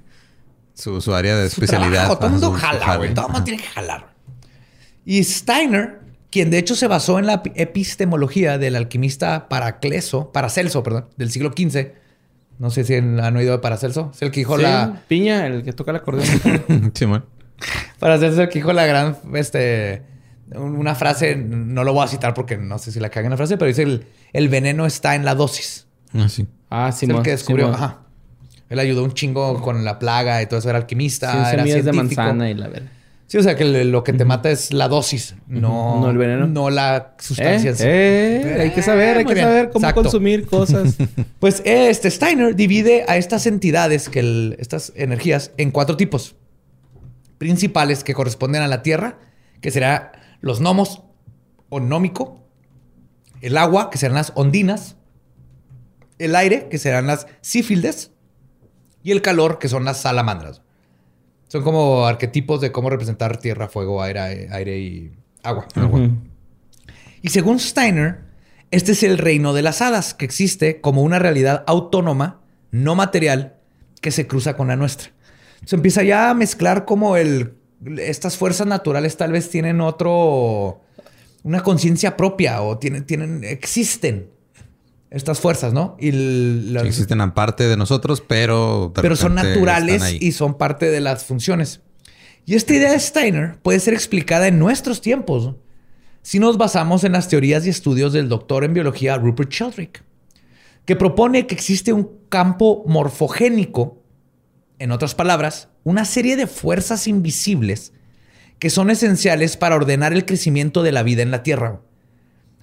Su, área de especialidad. todo el mundo jala, güey. Todo el mundo tiene que jalar. Y Steiner, quien de hecho se basó en la epistemología del alquimista Paracleso, Paracelso, perdón, del siglo XV, no sé si han oído de Paracelso. Es el que dijo la. Piña, el que toca el acordeón. [LAUGHS] sí, man. Paracelso es el que dijo la gran. Este. Una frase, no lo voy a citar porque no sé si la caga en la frase, pero dice el, el veneno está en la dosis. Ah, sí. Ah, sí, Es el que descubrió. Ajá. Él ayudó un chingo con la plaga y todo eso. Era alquimista. Sí, era científico. de manzana y la verdad. Sí, o sea que lo que te mata es la dosis, no, no el veneno. No la sustancia. Eh, eh, hay que saber, hay que saber cómo consumir cosas. [LAUGHS] pues este Steiner divide a estas entidades, que estas energías, en cuatro tipos principales que corresponden a la Tierra, que serán los gnomos, onómico, el agua, que serán las ondinas, el aire, que serán las sífildes, y el calor, que son las salamandras. Son como arquetipos de cómo representar tierra, fuego, aire, aire y agua. Y según Steiner, este es el reino de las hadas, que existe como una realidad autónoma, no material, que se cruza con la nuestra. Se empieza ya a mezclar como el... Estas fuerzas naturales tal vez tienen otro... Una conciencia propia o tienen, tienen, existen estas fuerzas, ¿no? Y existen aparte de nosotros, pero... pero son naturales y son parte de las funciones. Y esta idea de Steiner puede ser explicada en nuestros tiempos si nos basamos en las teorías y estudios del doctor en biología Rupert Sheldrake, que propone que existe un campo morfogénico, en otras palabras, una serie de fuerzas invisibles que son esenciales para ordenar el crecimiento de la vida en la Tierra.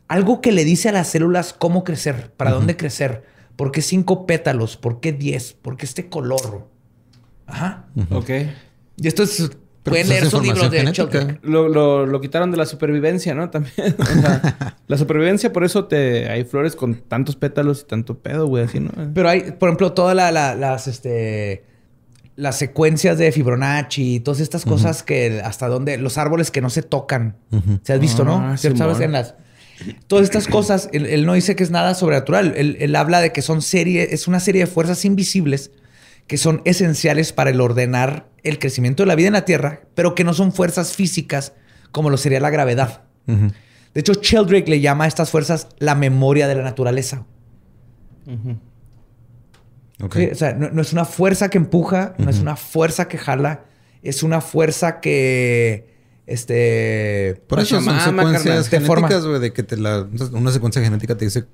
algo que le dice a las células cómo crecer, para dónde crecer, por qué cinco pétalos, por qué diez, por qué este color. Ajá. Ok. Y esto es. pueden pues leer es sus libros de. Lo, lo- lo quitaron de la supervivencia, ¿no? También. O sea, [LAUGHS] la supervivencia, por eso te hay flores con tantos pétalos y tanto pedo, güey, así, ¿no? Pero hay, por ejemplo, todas la- la- las, este, las secuencias de Fibonacci y todas estas cosas que hasta donde los árboles que no se tocan. Se has visto, ¿no? Ah, ¿Cierto? ¿Sabes? En las todas estas cosas, él, él no dice que es nada sobrenatural. Él, él habla de que son serie, es una serie de fuerzas invisibles que son esenciales para el ordenar el crecimiento de la vida en la Tierra, pero que no son fuerzas físicas como lo sería la gravedad. De hecho, Sheldrake le llama a estas fuerzas la memoria de la naturaleza. Ok. Sí, o sea, no, no es una fuerza que empuja, no es una fuerza que jala, es una fuerza que. Este. Por eso son secuencias genéticas, güey, de que te la, una secuencia genética te dice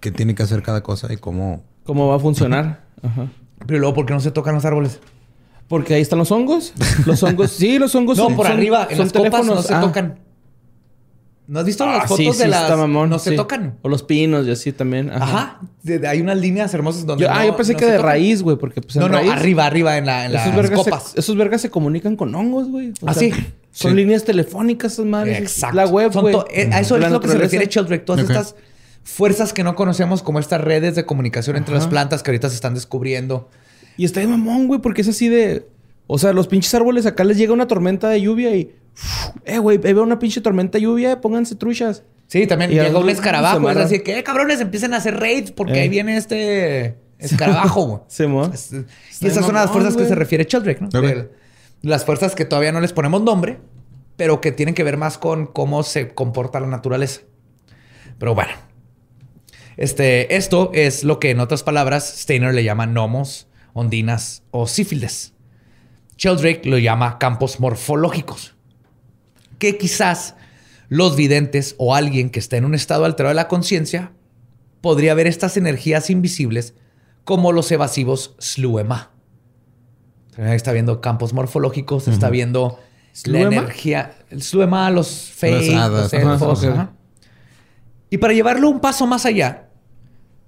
que tiene que hacer cada cosa y cómo. ¿Cómo va a funcionar? Ajá. Pero luego, ¿por qué no se tocan los árboles? Porque ahí están los hongos. Los hongos, sí, los hongos [LAUGHS] No, son- por son- arriba, en son las copas no se Ah. tocan. ¿No has visto Ah, las fotos sí, de las. está mamón, no se sí. tocan. O los pinos y así también. Ajá. De- de- hay unas líneas hermosas donde. Yo, ah, yo pensé no que se de tocan. raíz, güey, porque pues en No, no, raíz, arriba, arriba, en, la, en esos las vergas, se, copas. esos vergas se comunican con hongos, güey. O ¿Ah, sea, sí? Son Sí. líneas telefónicas esas madres. Exacto. La web, güey. eh, a eso es lo que se refiere Sheldrake. Todas estas fuerzas que no conocemos, como estas redes de comunicación entre las plantas que ahorita se están descubriendo. Y está de mamón, güey, porque es así de... O sea, los pinches árboles acá les llega una tormenta de lluvia y... Eh, güey, veo una pinche tormenta lluvia, pónganse truchas. Sí, también Y llega algo un escarabajo. Es así que, eh, cabrones, empiecen a hacer raids porque Eh. ahí viene este [LAUGHS] escarabajo. [LAUGHS] mo. Es- y esas son las fuerzas que se refiere Sheldrake, ¿no? De- las fuerzas que todavía no les ponemos nombre, pero que tienen que ver más con cómo se comporta la naturaleza. Pero bueno. Este, esto es lo que en otras palabras Steiner le llama gnomos, ondinas o sífilis. Sheldrake lo llama campos morfológicos. Que quizás los videntes o alguien que está en un estado alterado de la conciencia podría ver estas energías invisibles como los evasivos Sluema. Ahí Está viendo campos morfológicos, está viendo la energía. El Sluema, los Fey, los elfos. Y para llevarlo un paso más allá,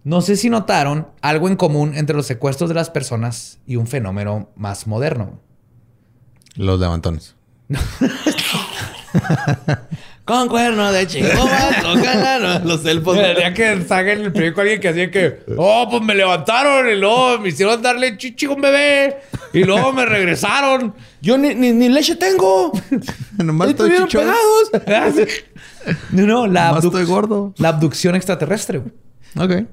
no sé si notaron algo en común entre los secuestros de las personas y un fenómeno más moderno. Los levantones. [LAUGHS] [LAUGHS] Con cuerno de chico, los elfos. Tendría que salga en el periódico alguien que hacía que, oh, pues me levantaron y luego me hicieron darle chichi a un bebé y luego me regresaron. Yo ni, ni, ni leche tengo. [LAUGHS] Nomás estoy chichón. pegados. [LAUGHS] No, no, la, Nomás estoy gordo. la abducción extraterrestre. güey. Ok.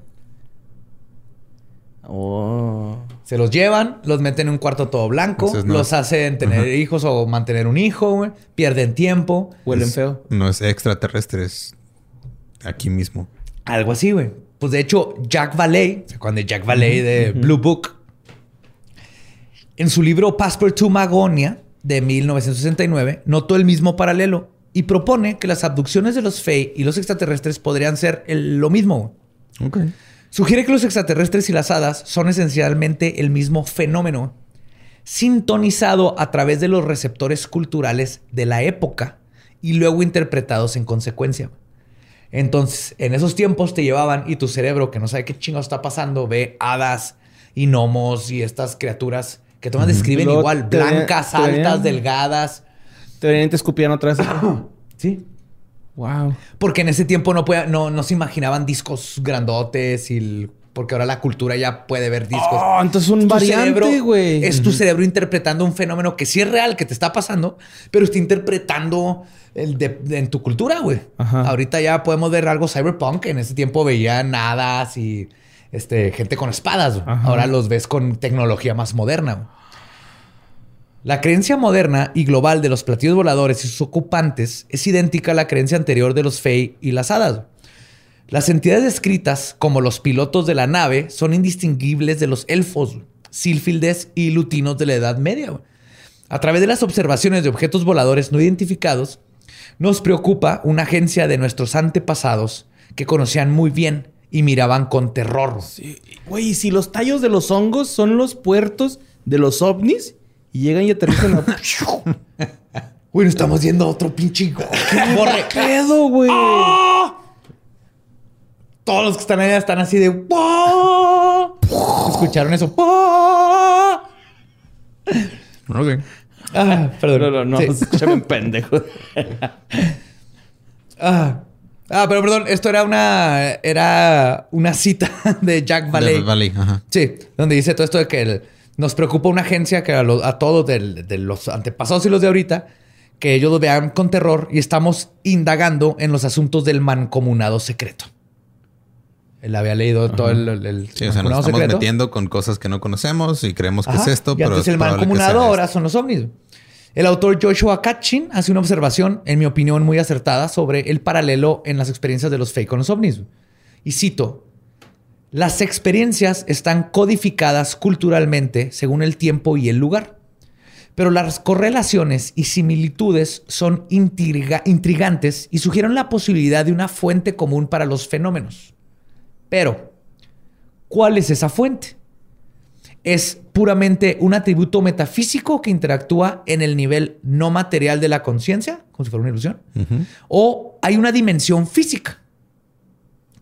Oh. Se los llevan, los meten en un cuarto todo blanco, no los hacen tener hijos o mantener un hijo, güey. pierden tiempo. Huelen Es- feo. No es extraterrestre, es aquí mismo. Algo así, güey. Pues de hecho, Jack Valley, ¿se acuerdan de Jack Valley de Blue Book? En su libro Passepartout Magonia de 1969, notó el mismo paralelo y propone que las abducciones de los Fey y los extraterrestres podrían ser el- lo mismo. Ok. Sugiere que los extraterrestres y las hadas son esencialmente el mismo fenómeno, sintonizado a través de los receptores culturales de la época y luego interpretados en consecuencia. Entonces, en esos tiempos te llevaban y tu cerebro, que no sabe qué chingo está pasando, ve hadas y gnomos y estas criaturas que todas describen igual, blancas, altas, delgadas. Te venían y te escupían otra vez. Sí. Wow. Porque en ese tiempo no, podía- no, no se imaginaban discos grandotes y el- porque ahora la cultura ya puede ver discos. Oh, entonces un variante, güey. Es tu cerebro interpretando un fenómeno que sí es real, que te está pasando, pero está interpretando el de, de- en tu cultura, güey. Ahorita ya podemos ver algo cyberpunk. En ese tiempo veían hadas y este, gente con espadas. Ahora los ves con tecnología más moderna. La creencia moderna y global de los platillos voladores y sus ocupantes es idéntica a la creencia anterior de los Fey y las hadas. Las entidades descritas como los pilotos de la nave son indistinguibles de los elfos, sílfides y lutinos de la Edad Media. A través de las observaciones de objetos voladores no identificados, nos preocupa una agencia de nuestros antepasados que conocían muy bien y miraban con terror. Güey, ¿y si los tallos de los hongos son los puertos de los ovnis y llegan y aterrizan a... [LAUGHS] Bueno, estamos yendo a otro pinche borre. pedo, güey? todos los que están allá están así de ¿Escucharon eso? Ok. Ah, perdón. No, no, no. Escúchame [LAUGHS] un pendejo. ah. Ah, pero perdón, esto era una era una cita [LAUGHS] de Jack Valley. Valley, ajá. Sí, donde dice todo esto de que nos preocupa una agencia que a, todos de, los antepasados y los de ahorita, que ellos lo vean con terror y estamos indagando en los asuntos del mancomunado secreto. Él había leído todo el, el sí, o sea, nos estamos metiendo con cosas que no conocemos y creemos que es esto, y pero entonces el mancomunado ahora son los ovnis. El autor Joshua Katchin hace una observación, en mi opinión, muy acertada sobre el paralelo en las experiencias de los fake con los ovnis. Y cito, las experiencias están codificadas culturalmente según el tiempo y el lugar, pero las correlaciones y similitudes son intrigantes y sugieren la posibilidad de una fuente común para los fenómenos. Pero, ¿cuál es esa fuente? es puramente un atributo metafísico que interactúa en el nivel no material de la conciencia, como si fuera una ilusión, o hay una dimensión física,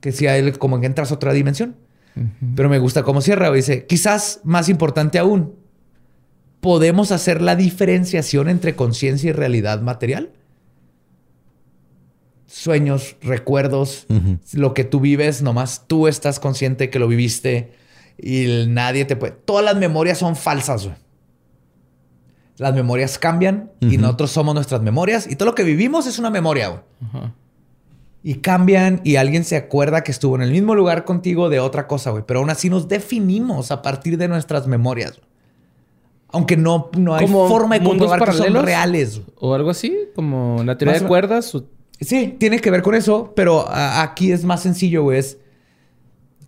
que si hay como que entras a otra dimensión. Pero me gusta cómo cierra, dice, quizás más importante aún, ¿podemos hacer la diferenciación entre conciencia y realidad material? Sueños, recuerdos, lo que tú vives, nomás tú estás consciente que lo viviste y nadie te puede. Todas las memorias son falsas, güey. Las memorias cambian y nosotros somos nuestras memorias y todo lo que vivimos es una memoria, güey. Y cambian y alguien se acuerda que estuvo en el mismo lugar contigo de otra cosa, güey. Pero aún así nos definimos a partir de nuestras memorias. Aunque no, no hay forma de comprobar que son reales. O algo así, como la teoría de cuerdas. Sí, tiene que ver con eso, pero aquí es más sencillo, güey. Es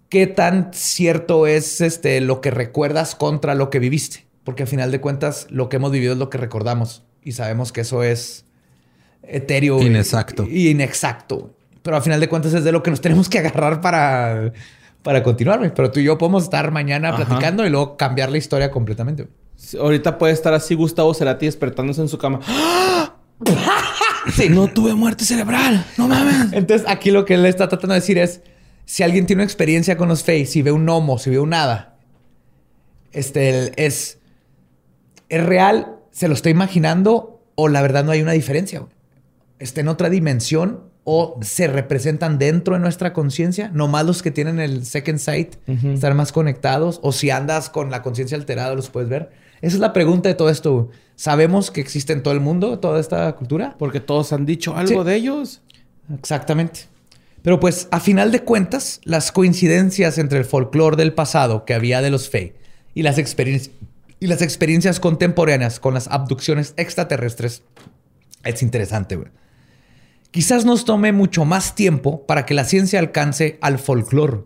qué tan cierto es este, lo que recuerdas contra lo que viviste. Porque al final de cuentas, lo que hemos vivido es lo que recordamos. Y sabemos que eso es etéreo. Inexacto. Y, inexacto. Pero al final de cuentas es de lo que nos tenemos que agarrar para, para continuar. Pero tú y yo podemos estar mañana platicando y luego cambiar la historia completamente. Ahorita puede estar así Gustavo Cerati despertándose en su cama. sí. No tuve muerte cerebral. No mames. Entonces aquí lo que él está tratando de decir es si alguien tiene una experiencia con los Fae, si ve un gnomo, si ve un nada, este, es, es real, se lo estoy imaginando o la verdad no hay una diferencia. Está en otra dimensión o se representan dentro de nuestra conciencia, más los que tienen el second sight estar más conectados o si andas con la conciencia alterada los puedes ver. Esa es la pregunta de todo esto. ¿Sabemos que existe en todo el mundo toda esta cultura? Porque todos han dicho algo de ellos. Exactamente. Pero pues a final de cuentas, las coincidencias entre el folclore del pasado que había de los Fey y las, y las experiencias contemporáneas con las abducciones extraterrestres es interesante. Güey. Quizás nos tome mucho más tiempo para que la ciencia alcance al folclore.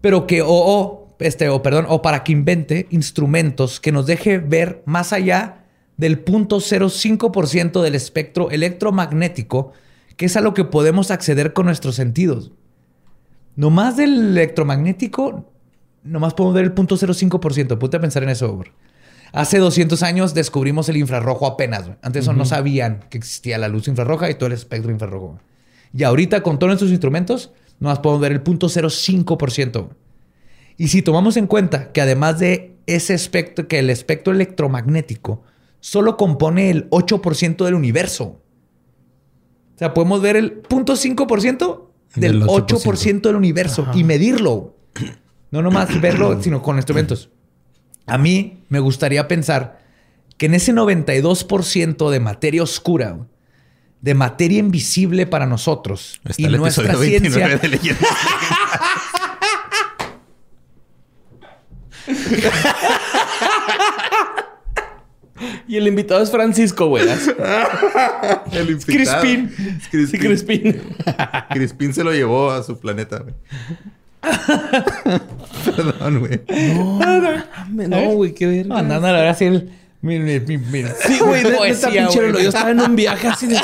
Pero que, o, este, o perdón, o para que invente instrumentos que nos deje ver más allá del 0.05% del espectro electromagnético que es a lo que podemos acceder con nuestros sentidos. No más del electromagnético, nomás podemos ver el 0.05%. Ponte a pensar en eso. Hace 200 años descubrimimos el infrarrojo apenas. Antes eso no sabían que existía la luz infrarroja y todo el espectro infrarrojo. Y ahorita con todos nuestros instrumentos, nomás podemos ver el 0.05%. Y si tomamos en cuenta que además de ese espectro, que el espectro electromagnético solo compone el 8% del universo. O sea, podemos ver el 0.5% del, 8%. del universo y medirlo. No nomás verlo, [CLEARS THROAT] sino con instrumentos. A mí me gustaría pensar que en ese 92% de materia oscura, de materia invisible para nosotros y nuestra ciencia. De Y el invitado es Francisco, güey. [LAUGHS] el invitado. Crispín. Sí, Crispín. Crispín se lo llevó a su planeta, güey. [LAUGHS] Perdón, güey. No, no, güey, qué ver. Andando a la hora así el. Mira, mira, Sí, güey, esta pinche Yo estaba en un viaje así de.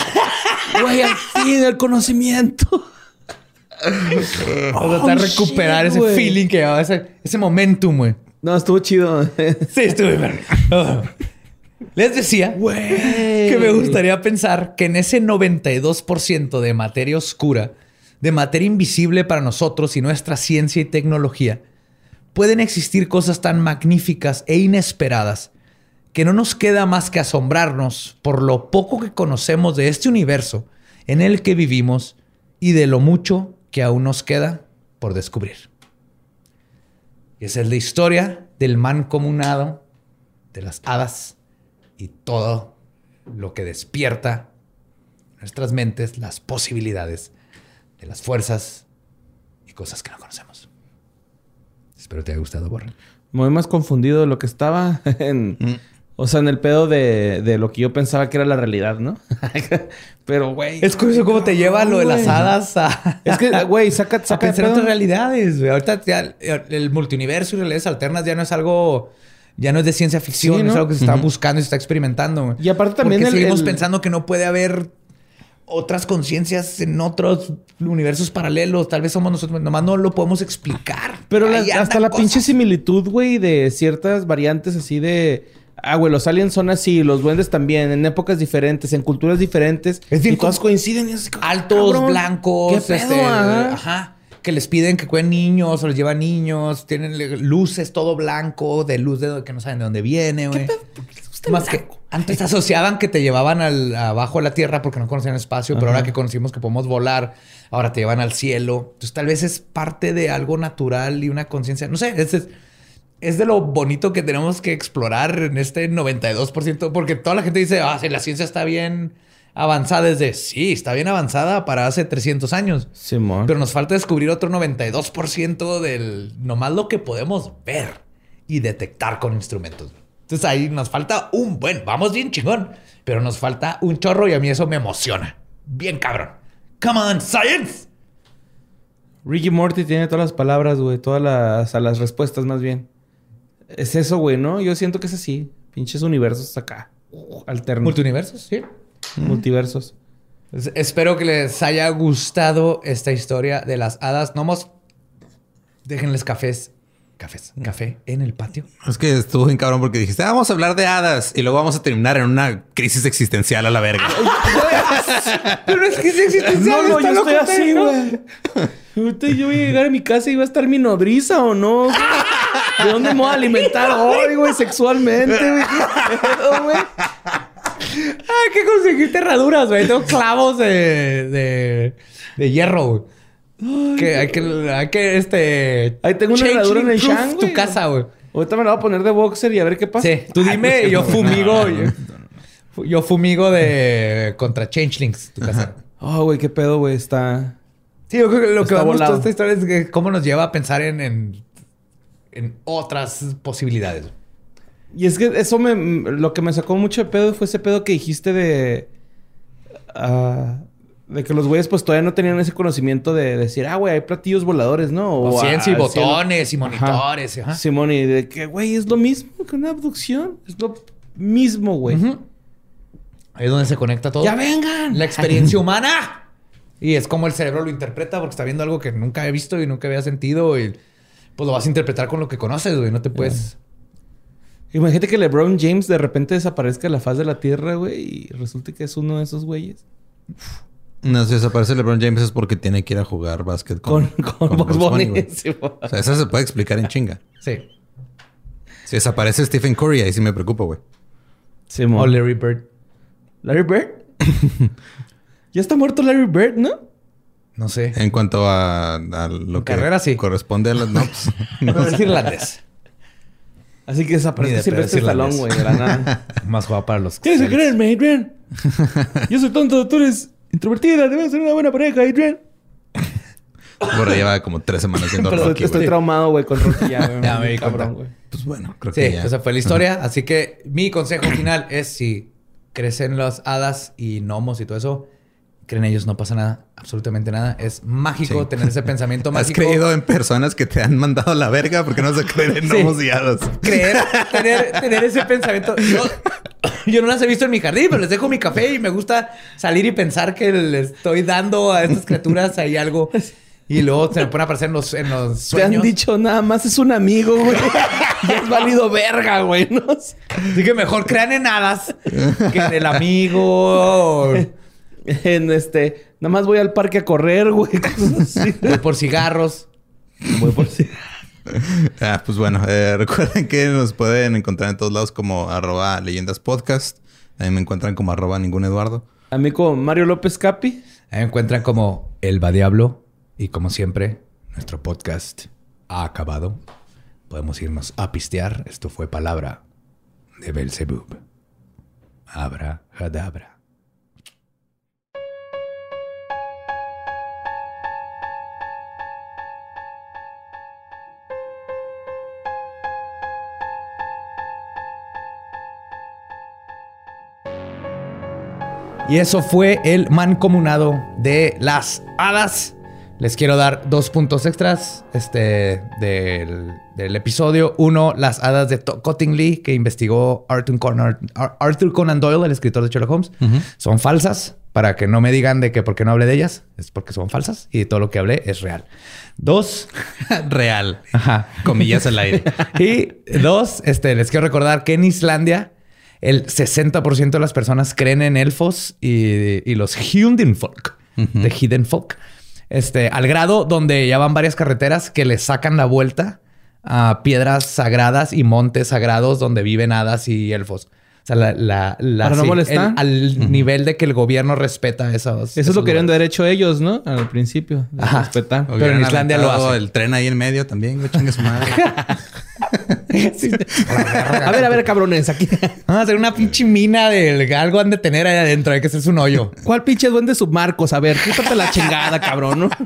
Güey, al fin, el conocimiento. Vamos a tratar de recuperar ese feeling que llevaba, ese, ese momentum, güey. No, estuvo chido. sí, estuvo bien. Les decía que me gustaría pensar que en ese 92% de materia oscura de materia invisible para nosotros y nuestra ciencia y tecnología, pueden existir cosas tan magníficas e inesperadas que no nos queda más que asombrarnos por lo poco que conocemos de este universo en el que vivimos y de lo mucho que aún nos queda por descubrir. Esa es la historia del mancomunado, de las hadas y todo lo que despierta nuestras mentes, las posibilidades de las fuerzas y cosas que no conocemos. Espero te haya gustado, Borre. Muy más confundido de lo que estaba [LAUGHS] en... Mm. O sea, en el pedo de, lo que yo pensaba que era la realidad, ¿no? [LAUGHS] Pero, güey. Es curioso cómo te lleva lo de las hadas a. [LAUGHS] Es que, güey, saca, saca. A pensar realidades, güey. Ahorita el multiverso y realidades alternas ya no es algo. Ya no es de ciencia ficción, es algo que se está buscando y se está experimentando. Y aparte también. Porque seguimos pensando que no puede haber otras conciencias en otros universos paralelos. Tal vez somos nosotros, nomás no lo podemos explicar. Pero hasta la pinche similitud, güey, de ciertas variantes así de Ah, güey, los aliens son así, los duendes también, en épocas diferentes, en culturas diferentes. Es y todas coinciden. altos, blancos, ¿Qué pedo, este, ajá. Que les piden que cuiden niños o les llevan niños. Tienen luces todo blanco, de luz de que no saben de dónde viene, güey. Más que antes asociaban que te llevaban al, abajo de la tierra porque no conocían espacio, pero ahora que conocimos que podemos volar, ahora te llevan al cielo. Entonces tal vez es parte de algo natural y una conciencia. No sé, es es de lo bonito que tenemos que explorar en este 92%, porque toda la gente dice, ah, si la ciencia está bien avanzada desde, sí, está bien avanzada para hace 300 años. Sí, Pero nos falta descubrir otro 92% del, nomás lo que podemos ver y detectar con instrumentos. Entonces ahí nos falta un buen, vamos bien chingón, pero nos falta un chorro y a mí eso me emociona. Bien cabrón. Come on, science. Ricky Morty tiene todas las palabras, güey, todas las, las respuestas más bien. Es eso, güey, ¿no? Yo siento que es así. Pinches universos acá. Alternos. Multiversos, sí. Multiversos. espero que les haya gustado esta historia de las hadas nomos. Déjenles cafés. Cafés. Café en el patio. Es que estuvo bien cabrón porque dijiste, ah, vamos a hablar de hadas y luego vamos a terminar en una crisis existencial a la verga. Pero es crisis existencial. No, no, yo estoy así, güey. Yo voy a llegar a mi casa y va a estar mi nodriza o no. ¿De dónde me voy a alimentar hoy, güey? Sexualmente, güey. Ay, que conseguiste herraduras, güey. Tengo clavos de, de, de hierro, güey. Que hay que, hay que, este... Ahí tengo una herradura en el Shang, tu casa, güey. Ahorita me la voy a poner de boxer y a ver qué pasa. Sí, tú dime, yo fumigo. yo, fumigo de contra changelings, tu casa. Oh, güey, qué pedo, güey. Está... Sí, yo creo que lo que me gustó esta historia es que cómo nos lleva a pensar en, en, en, otras posibilidades. Y es que eso me... Lo que me sacó mucho de pedo fue ese pedo que dijiste de... Uh, de que los güeyes pues todavía no tenían ese conocimiento de decir, ah, güey, hay platillos voladores, ¿no? O, ciencia y botones y monitores. Ajá. Simón, y de que, güey, es lo mismo que una abducción. Es lo mismo, güey. Ahí es donde se conecta todo. ¡Ya vengan! La experiencia humana. Y es como el cerebro lo interpreta porque está viendo algo que nunca he visto y nunca había sentido. Y pues lo vas a interpretar con lo que conoces, güey. No te puedes. Imagínate que LeBron James de repente desaparezca de la faz de la tierra, güey, y resulte que es uno de esos güeyes. No, si desaparece LeBron James es porque tiene que ir a jugar básquet con, con, con, Bunny. o sea, eso se puede explicar en chinga. Sí. Si desaparece Stephen Curry, ahí sí me preocupo, güey. Sí, o Larry Bird. ¿Larry Bird? [LAUGHS] Ya está muerto Larry Bird, ¿no? No sé. En cuanto a, lo que carrera, sí. corresponde a los... No, pues, [LAUGHS] [LAUGHS] no es irlandés. Así que desaparece Silvestre Stallone, güey, de la nada. Más jugado para los... ¿Quieres creerme, Adrian? Yo soy tonto, tú eres introvertida, debes ser una buena pareja, Adrian. Ahora lleva como tres semanas siendo Pero Rocky, Estoy traumado, güey, con Rocky ya, [LAUGHS] güey. ya me cabrón, güey. Pues bueno, creo que ya. esa fue la historia. Así que mi consejo final es si crecen las hadas y gnomos y todo eso creen ellos, no pasa nada, absolutamente nada. Es mágico tener ese pensamiento [LAUGHS] mágico. ¿Has creído en personas que te han mandado a la verga porque no se creen en [LAUGHS] sí. guiados? Creer, [LAUGHS] tener, ese pensamiento. Yo, no las he visto en mi jardín, pero les dejo mi café y me gusta salir y pensar que le estoy dando a estas criaturas ahí algo. Y luego se me pone a aparecer en los, en los sueños. Te han dicho nada más es un amigo, güey. ya es válido verga, güey. ¿no? Así que mejor crean en hadas que en el amigo. [LAUGHS] En este, nada más voy al parque a correr, güey. [LAUGHS] Voy por cigarros. Voy por cigarros. [LAUGHS] ah, pues bueno, eh, recuerden que nos pueden encontrar en todos lados como arroba leyendas podcast. Ahí me encuentran como arroba ningún Eduardo. A mí como Mario López Capi. Ahí me encuentran como Elba Diablo. Y como siempre, nuestro podcast ha acabado. Podemos irnos a pistear. Esto fue palabra de Belzebub. Abra, hadabra. Y eso fue el mancomunado de las hadas. Les quiero dar dos puntos extras este, del, episodio. Uno, las hadas de Cottingley, que investigó Arthur Conan, Arthur Conan Doyle, el escritor de Sherlock Holmes. Son falsas. Para que no me digan de que por qué no hablé de ellas, es porque son falsas y todo lo que hablé es real. Dos, [LAUGHS] real. Ajá. Comillas al aire. [LAUGHS] y dos, este, les quiero recordar que en Islandia el 60% de las personas creen en elfos y, los Hundenfolk, de Hidden Folk. Este, al grado donde ya van varias carreteras que le sacan la vuelta a piedras sagradas y montes sagrados donde viven hadas y elfos. O sea, la, la, Para no molestar. al nivel de que el gobierno respeta esos. Eso es lo que querían de derecho ellos, ¿no? Al principio. De respetar. Pero en Islandia lo hace. El tren ahí en medio también, güey, su madre. [LAUGHS] [LAUGHS] A ver, a ver, cabrones, aquí. Vamos a hacer una pinche mina de algo han de tener ahí adentro. Hay que hacerse un hoyo. ¿Cuál pinche duende submarcos? A ver, quítate la chingada, cabrón, ¿no? [LAUGHS]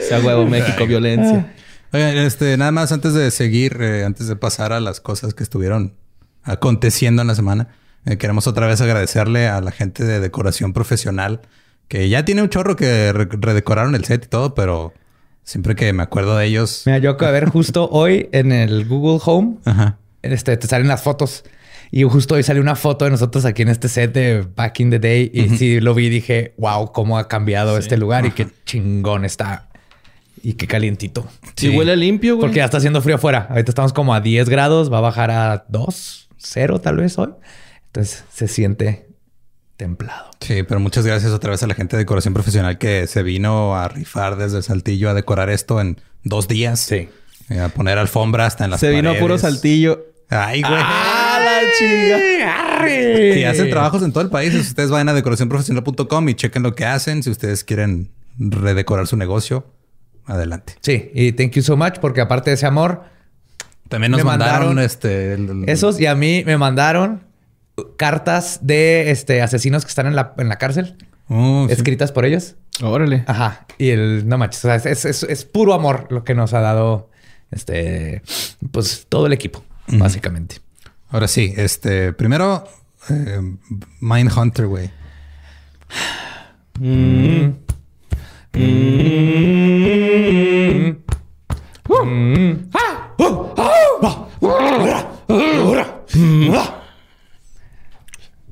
Sea huevo, México, violencia. Oigan, este, nada más antes de seguir, eh, antes de pasar a las cosas que estuvieron aconteciendo en la semana, eh, queremos otra vez agradecerle a la gente de decoración profesional que ya tiene un chorro que redecoraron el set y todo, pero siempre que me acuerdo de ellos. Mira, yo acabo de ver justo [LAUGHS] hoy en el Google Home, este, te salen las fotos. Y justo hoy salió una foto de nosotros aquí en este set de Back in the Day. Y sí lo vi y dije, wow, cómo ha cambiado este lugar y qué chingón está y qué calientito. Sí, huele limpio, güey. Porque ya está haciendo frío afuera. Ahorita estamos como a 10 grados, va a bajar a 2, 0 tal vez hoy. Entonces se siente templado. Sí, pero muchas gracias otra vez a la gente de decoración profesional que se vino a rifar desde Saltillo a decorar esto en dos días. Sí. Eh, a poner alfombra hasta en las Se vino a puro Saltillo. Ay, güey. ¡Ah, la chinga! Y hacen trabajos en todo el país. Ustedes vayan a decoracionprofesional.com y chequen lo que hacen. Si ustedes quieren redecorar su negocio, adelante. Sí, y thank you so much porque aparte de ese amor, también nos mandaron, este esos y a mí me mandaron cartas de este asesinos que están en la, en la cárcel. Oh, escritas por ellos. Órale. Ajá. Y el no manches. O sea, es, puro amor lo que nos ha dado este, pues todo el equipo, básicamente. Ahora sí, este, primero, eh, Mindhunter, güey. Mm.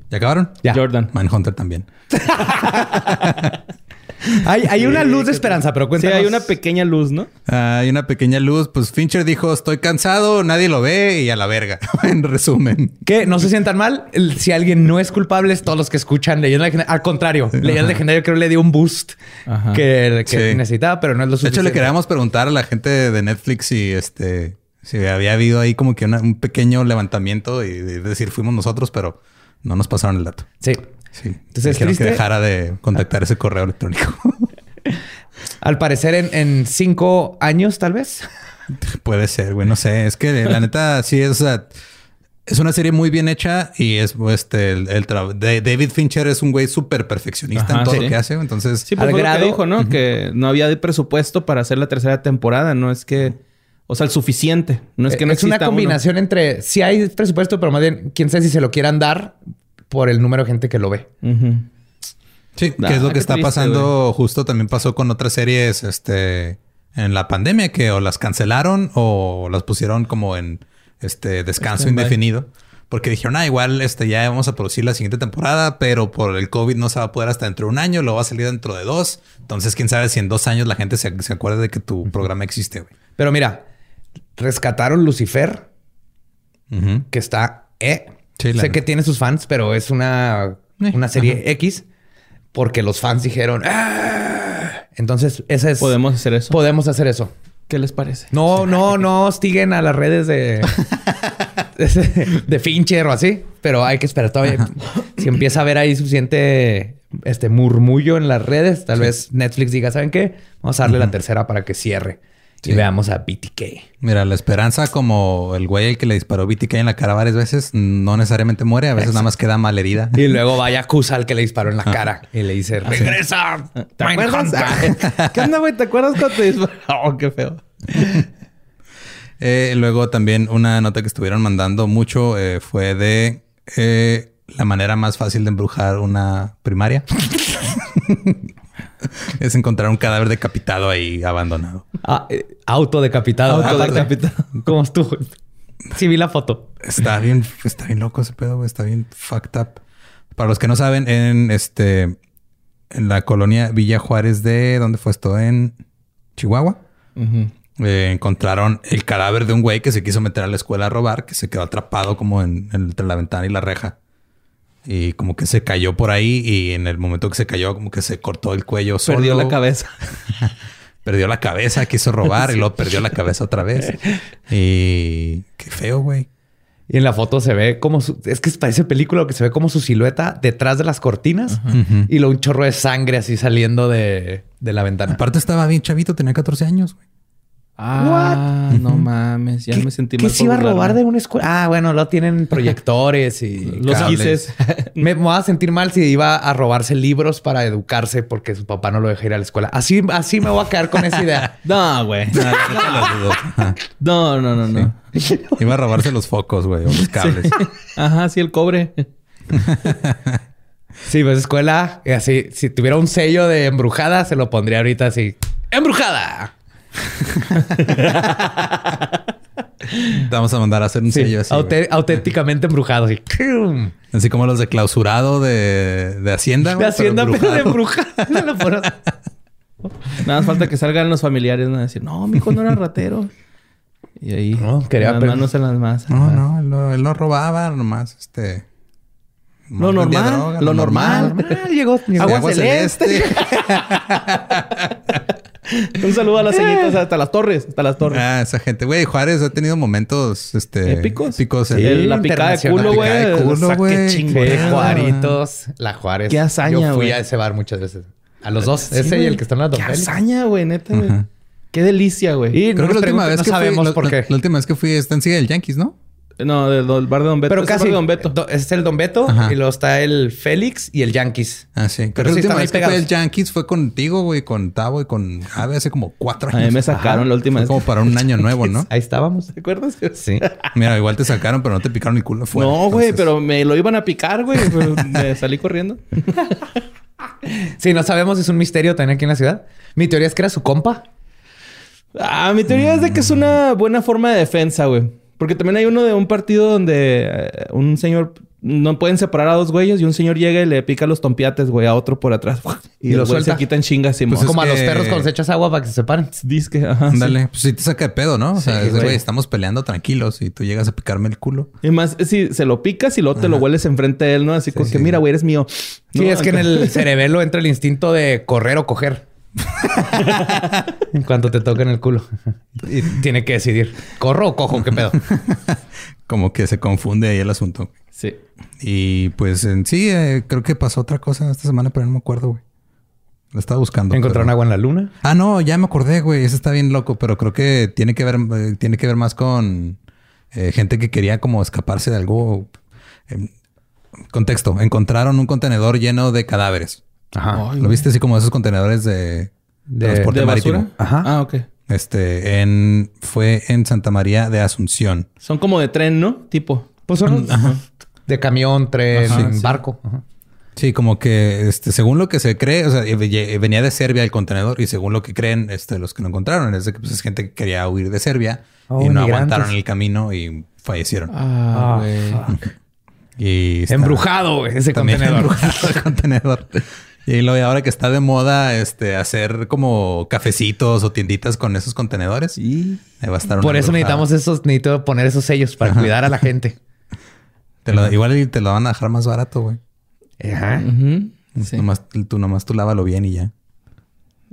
¿Ya acabaron? Ya. Jordan. Mindhunter también. [LAUGHS] hay, hay una luz de esperanza, pero cuéntanos. Sí, hay una pequeña luz, ¿no? hay una pequeña luz. Pues Fincher dijo, estoy cansado, nadie lo ve y a la verga. [LAUGHS] en resumen. Que no se sientan mal. Si alguien no es culpable, es todos los que escuchan Leyenda Legendaria. Al contrario, Leyenda Legendaria creo que le dio un boost que, necesitaba, pero no es lo suficiente. De hecho, le queríamos preguntar a la gente de Netflix si este... Si había habido ahí como que un pequeño levantamiento y decir fuimos nosotros, pero no nos pasaron el dato. Sí. Sí. Entonces, que dejara de contactar ese correo electrónico. [LAUGHS] Al parecer en, cinco años, tal vez. [LAUGHS] Puede ser, güey. No sé. Es que la neta sí es... es una serie muy bien hecha y es este el, David Fincher es un güey súper perfeccionista en todo lo que hace. Entonces, sí, pues al grado dijo, ¿no? Que no había presupuesto para hacer la tercera temporada. No es que, o sea, el suficiente. No es que no es una combinación entre si hay presupuesto, pero más bien quién sabe si se lo quieran dar por el número de gente que lo ve. Sí, que es lo que está pasando. Justo también pasó con otras series este, en la pandemia que o las cancelaron o las pusieron como en este descanso indefinido. Porque dijeron, ah, igual este, ya vamos a producir la siguiente temporada, pero por el COVID no se va a poder hasta dentro de un año, lo va a salir dentro de dos. Entonces, quién sabe si en dos años la gente se, se acuerda de que tu programa existe, güey. Pero mira, rescataron Lucifer, que está eh, sé que tiene sus fans, pero es una Eh, una serie X, porque los fans dijeron, ¡Ah! entonces esa es... Podemos hacer eso. Podemos hacer eso. ¿Qué les parece? No, no, no hostiguen a las redes de, [LAUGHS] de Fincher o así, pero hay que esperar todavía. Si empieza a haber ahí suficiente este murmullo en las redes, tal vez Netflix diga, ¿saben qué? Vamos a darle la tercera para que cierre. Y veamos a BTK. Mira, la esperanza, como el güey el que le disparó BTK en la cara varias veces, no necesariamente muere, a veces nada más queda mal herida. Y luego vaya acusa al que le disparó en la cara y le dice, regresa. ¿Te acuerdas? [LAUGHS] ¿Qué onda, güey? ¿Te acuerdas cuando te disparó? [LAUGHS] Oh, qué feo. [LAUGHS] Eh, luego también una nota que estuvieron mandando mucho eh, fue de eh, la manera más fácil de embrujar una primaria. [LAUGHS] es encontrar un cadáver decapitado ahí abandonado. Ah, autodecapitado. Autodecapitado. ¿Cómo estuvo? Sí, vi la foto. Está bien, está bien loco ese pedo, Está bien fucked up. Para los que no saben, en este, en la colonia Villa Juárez de, ¿dónde fue esto? En Chihuahua. Eh, encontraron el cadáver de un güey que se quiso meter a la escuela a robar, que se quedó atrapado como en, entre la ventana y la reja. Y como que se cayó por ahí y en el momento que se cayó como que se cortó el cuello solo. Perdió la cabeza. [LAUGHS] perdió la cabeza, quiso robar y luego perdió la cabeza otra vez. Y qué feo, güey. Y en la foto se ve como su, es que parece película que se ve como su silueta detrás de las cortinas y luego un chorro de sangre así saliendo de, de la ventana. Aparte estaba bien chavito, tenía 14 años, güey. Ah, no mames, ya me sentí mal. ¿Qué se iba a robar de una escuela? Ah, bueno, lo tienen [LAUGHS] [LAUGHS] proyectores y los quises. [LAUGHS] me, voy a sentir mal si iba a robarse libros para educarse porque su papá no lo deja ir a la escuela. Así, así me voy a quedar con esa idea. no, güey. No, no, no, no. Iba a robarse los focos, güey, o los cables. Ajá, sí, el cobre. sí, pues escuela, así, si tuviera un sello de embrujada, se lo pondría ahorita así. ¡Embrujada! [LAUGHS] Vamos a mandar a hacer un sello así. auténticamente embrujado. Así. como los de clausurado de, Hacienda. De Hacienda, pero, de embrujado. Nada más falta que salgan los familiares ¿no? a decir, no, mi hijo no era ratero. Y ahí, no, quería las manos en las masas. No, no, él no, él no robaba, nomás este. Lo normal, lo normal. Llegó, agua, celeste. [LAUGHS] Un saludo a las señitas hasta las torres, hasta las torres. Ah, esa gente, güey, Juárez ha tenido momentos este épicos. épicos la picada de culo, güey. La de culo, güey. Juaritos, la Juárez. Qué hazaña, Yo fui a ese bar muchas veces. A los dos, ese y el que está en la Qué hazaña, güey, neta, güey. Qué delicia, güey. Y creo que la última vez que sabemos por qué. La, última vez que fui está en Sigue el Yankees, ¿no? No, del, bar de Don Beto. Pero casi. Don Beto. es el Don Beto y luego está el Félix y el Yankees. Ah, sí. Pero la última vez que fue el Yankees fue contigo, güey, con Tavo y con Ave hace como cuatro años. A mí me sacaron la última vez. Como para un año nuevo, ¿no? [LAUGHS] Ahí estábamos. ¿Te acuerdas? Sí. Mira, igual te sacaron, pero no te picaron el culo fuera. No, güey, pero me lo iban a picar, güey. me salí corriendo. [LAUGHS] sí, no sabemos. Es un misterio también aquí en la ciudad. Mi teoría es que era su compa. Ah, mi teoría es de que es una buena forma de defensa, güey. Porque también hay uno de un partido donde eh, un señor no pueden separar a dos güeyes y un señor llega y le pica los tompiates, güey, a otro por atrás. [LAUGHS] Y, los se quitan chingas. Pues como a los perros cuando se echas agua para que se separen. Dice ajá. Dale. Pues sí te saca de pedo, ¿no? O sea, güey, estamos peleando tranquilos y tú llegas a picarme el culo. Y más, si se lo picas y luego te lo hueles enfrente de él, ¿no? Así como que, mira, güey, eres mío. Sí, es que en el cerebelo entra el instinto de correr o coger. [LAUGHS] en cuanto te toca en el culo. Y tiene que decidir, ¿corro o cojo? ¿Qué pedo? Como que se confunde ahí el asunto. Sí. Y pues en sí, eh, creo que pasó otra cosa esta semana, pero no me acuerdo, güey. Lo estaba buscando. ¿Encontraron agua en la luna? Ah, no, ya me acordé, güey. Eso está bien loco, pero creo que tiene que ver, eh, tiene que ver más con eh, gente que quería como escaparse de algo. Em, contexto. Encontraron un contenedor lleno de cadáveres. Ajá. ¿Lo viste así como esos contenedores de, transporte marítimo? Ajá. Ah, ok. Este, en, fue en Santa María de Asunción. Son como de tren, ¿no? Tipo. Pues son de camión, tren, barco. Sí, como que este, según lo que se cree, o sea, venía de Serbia el contenedor y según lo que creen este, los que lo encontraron, es de que pues, es gente que quería huir de Serbia oh, y no aguantaron el camino y fallecieron. Ah, ah [LAUGHS] y Embrujado ese contenedor. Embrujado el contenedor. [LAUGHS] Y luego ahora que está de moda este hacer como cafecitos o tienditas con esos contenedores. Y va a estar Por eso necesitamos esos, necesito poner esos sellos para cuidar a la gente. [LAUGHS] igual te lo van a dejar más barato, güey. Ajá. Sí. Nomás, tú nomás tú lávalo bien y ya.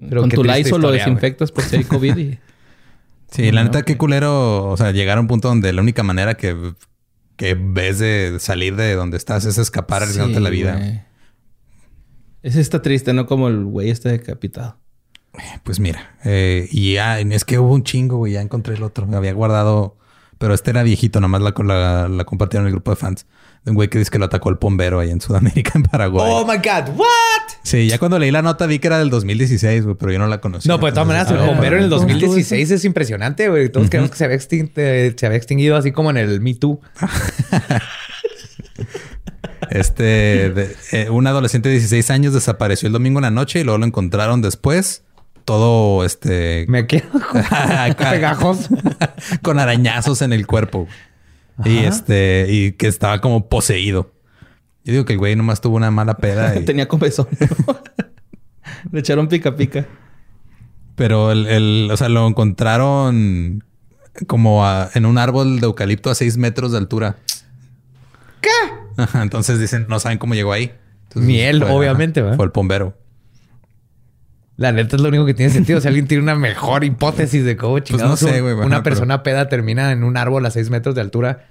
Pero Con tu Lysol lo desinfectas por si hay COVID y... [LAUGHS] Sí, la No, neta, qué culero. O sea, llegar a un punto donde la única manera que, que ves de salir de donde estás es escapar arriesgándote Sí, la vida. güey. Ese está triste, ¿no? Como el güey este decapitado. Pues mira, eh, y ya, es que hubo un chingo, güey. Ya encontré el otro. Me había guardado, pero este era viejito, nomás la, la, la compartieron en el grupo de fans. De un güey que dice que lo atacó el bombero ahí en Sudamérica, [LAUGHS] en Paraguay. Oh my God, what? Sí, ya cuando leí la nota vi que era del 2016, güey, pero yo no la conocí. No, pues de todas maneras, el Ah, bombero en el ¿cómo estuvo 2016 es impresionante, güey. Todos creemos que se había, eh, se había extinguido así como en el Me Too. [LAUGHS] Este, de- eh, un adolescente de 16 años desapareció el domingo en la noche y luego lo encontraron después. Todo este. Me quedo con [LAUGHS] pegajos. [LAUGHS] con arañazos en el cuerpo. Y este, y que estaba como poseído. Yo digo que el güey nomás tuvo una mala peda. y- [LAUGHS] Tenía comezón. Le echaron pica pica. pero el, el- o sea, lo encontraron como a- en un árbol de eucalipto a 6 metros de altura. ¿Qué? Ajá, [LAUGHS] entonces dicen, no saben cómo llegó ahí. Entonces, Miel, fue- obviamente, ajá, ¿verdad? Fue el bombero. La neta es lo único que tiene sentido. Si alguien tiene una mejor hipótesis de cómo chingados Pues no sé, ajá, una pero- persona peda termina en un árbol a 6 metros de altura,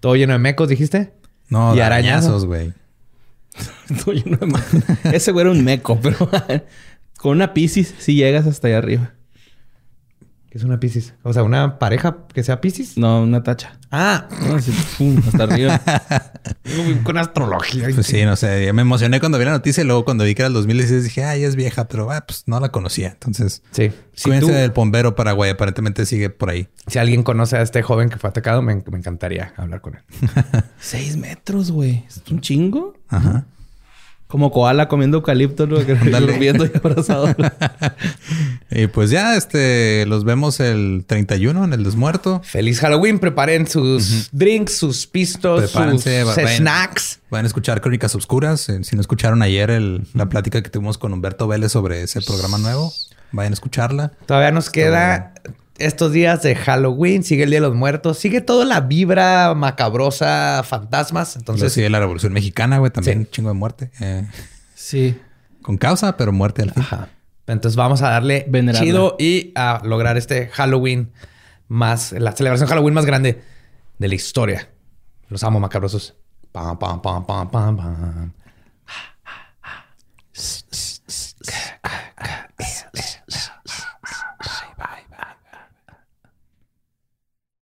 todo lleno de mecos, dijiste. No, Y de arañazos. güey. [LAUGHS] Estoy lleno de mo- Ese güey era un meco, [LAUGHS] pero con una piscis sí llegas hasta allá arriba. ¿Qué es una piscis? O sea, una pareja que sea piscis. No, una tacha. Ah, No, así, pum, hasta arriba. [LAUGHS] con astrología. Pues sí, no sé. Me emocioné cuando vi la noticia y luego cuando vi que era el 2016 dije, ay, es vieja, pero ah, pues no la conocía. Entonces, Sí. Si, cuídense tú- del bombero Paraguay. Aparentemente sigue por ahí. si alguien conoce a este joven que fue atacado, me, me encantaría hablar con él. [LAUGHS] Seis metros, güey. ¿Es un chingo? Ajá. Como koala comiendo eucalipto, ¿no? Que viendo y abrazado. [LAUGHS] Y pues ya, este, los vemos el 31 en el desmuerto. Feliz Halloween. Preparen sus drinks, sus pistos, Prepárense, sus va- vayan- snacks. Van a escuchar Crónicas Obscuras. Eh, Si no escucharon ayer el- la plática que tuvimos con Humberto Vélez sobre ese programa nuevo, vayan a escucharla. Todavía nos queda estos días de Halloween, sigue el Día de los Muertos, sigue toda la vibra macabrosa, fantasmas. Entonces, sigue la Revolución Mexicana, güey, también Sí. un chingo de muerte. Eh, Sí. con causa, pero muerte al fin. ajá. Entonces vamos a darle Venerarla. chido y a lograr este Halloween más, la celebración Halloween más grande de la historia. Los amo macabrosos. Pam, pam, pam, pam, pam, pam.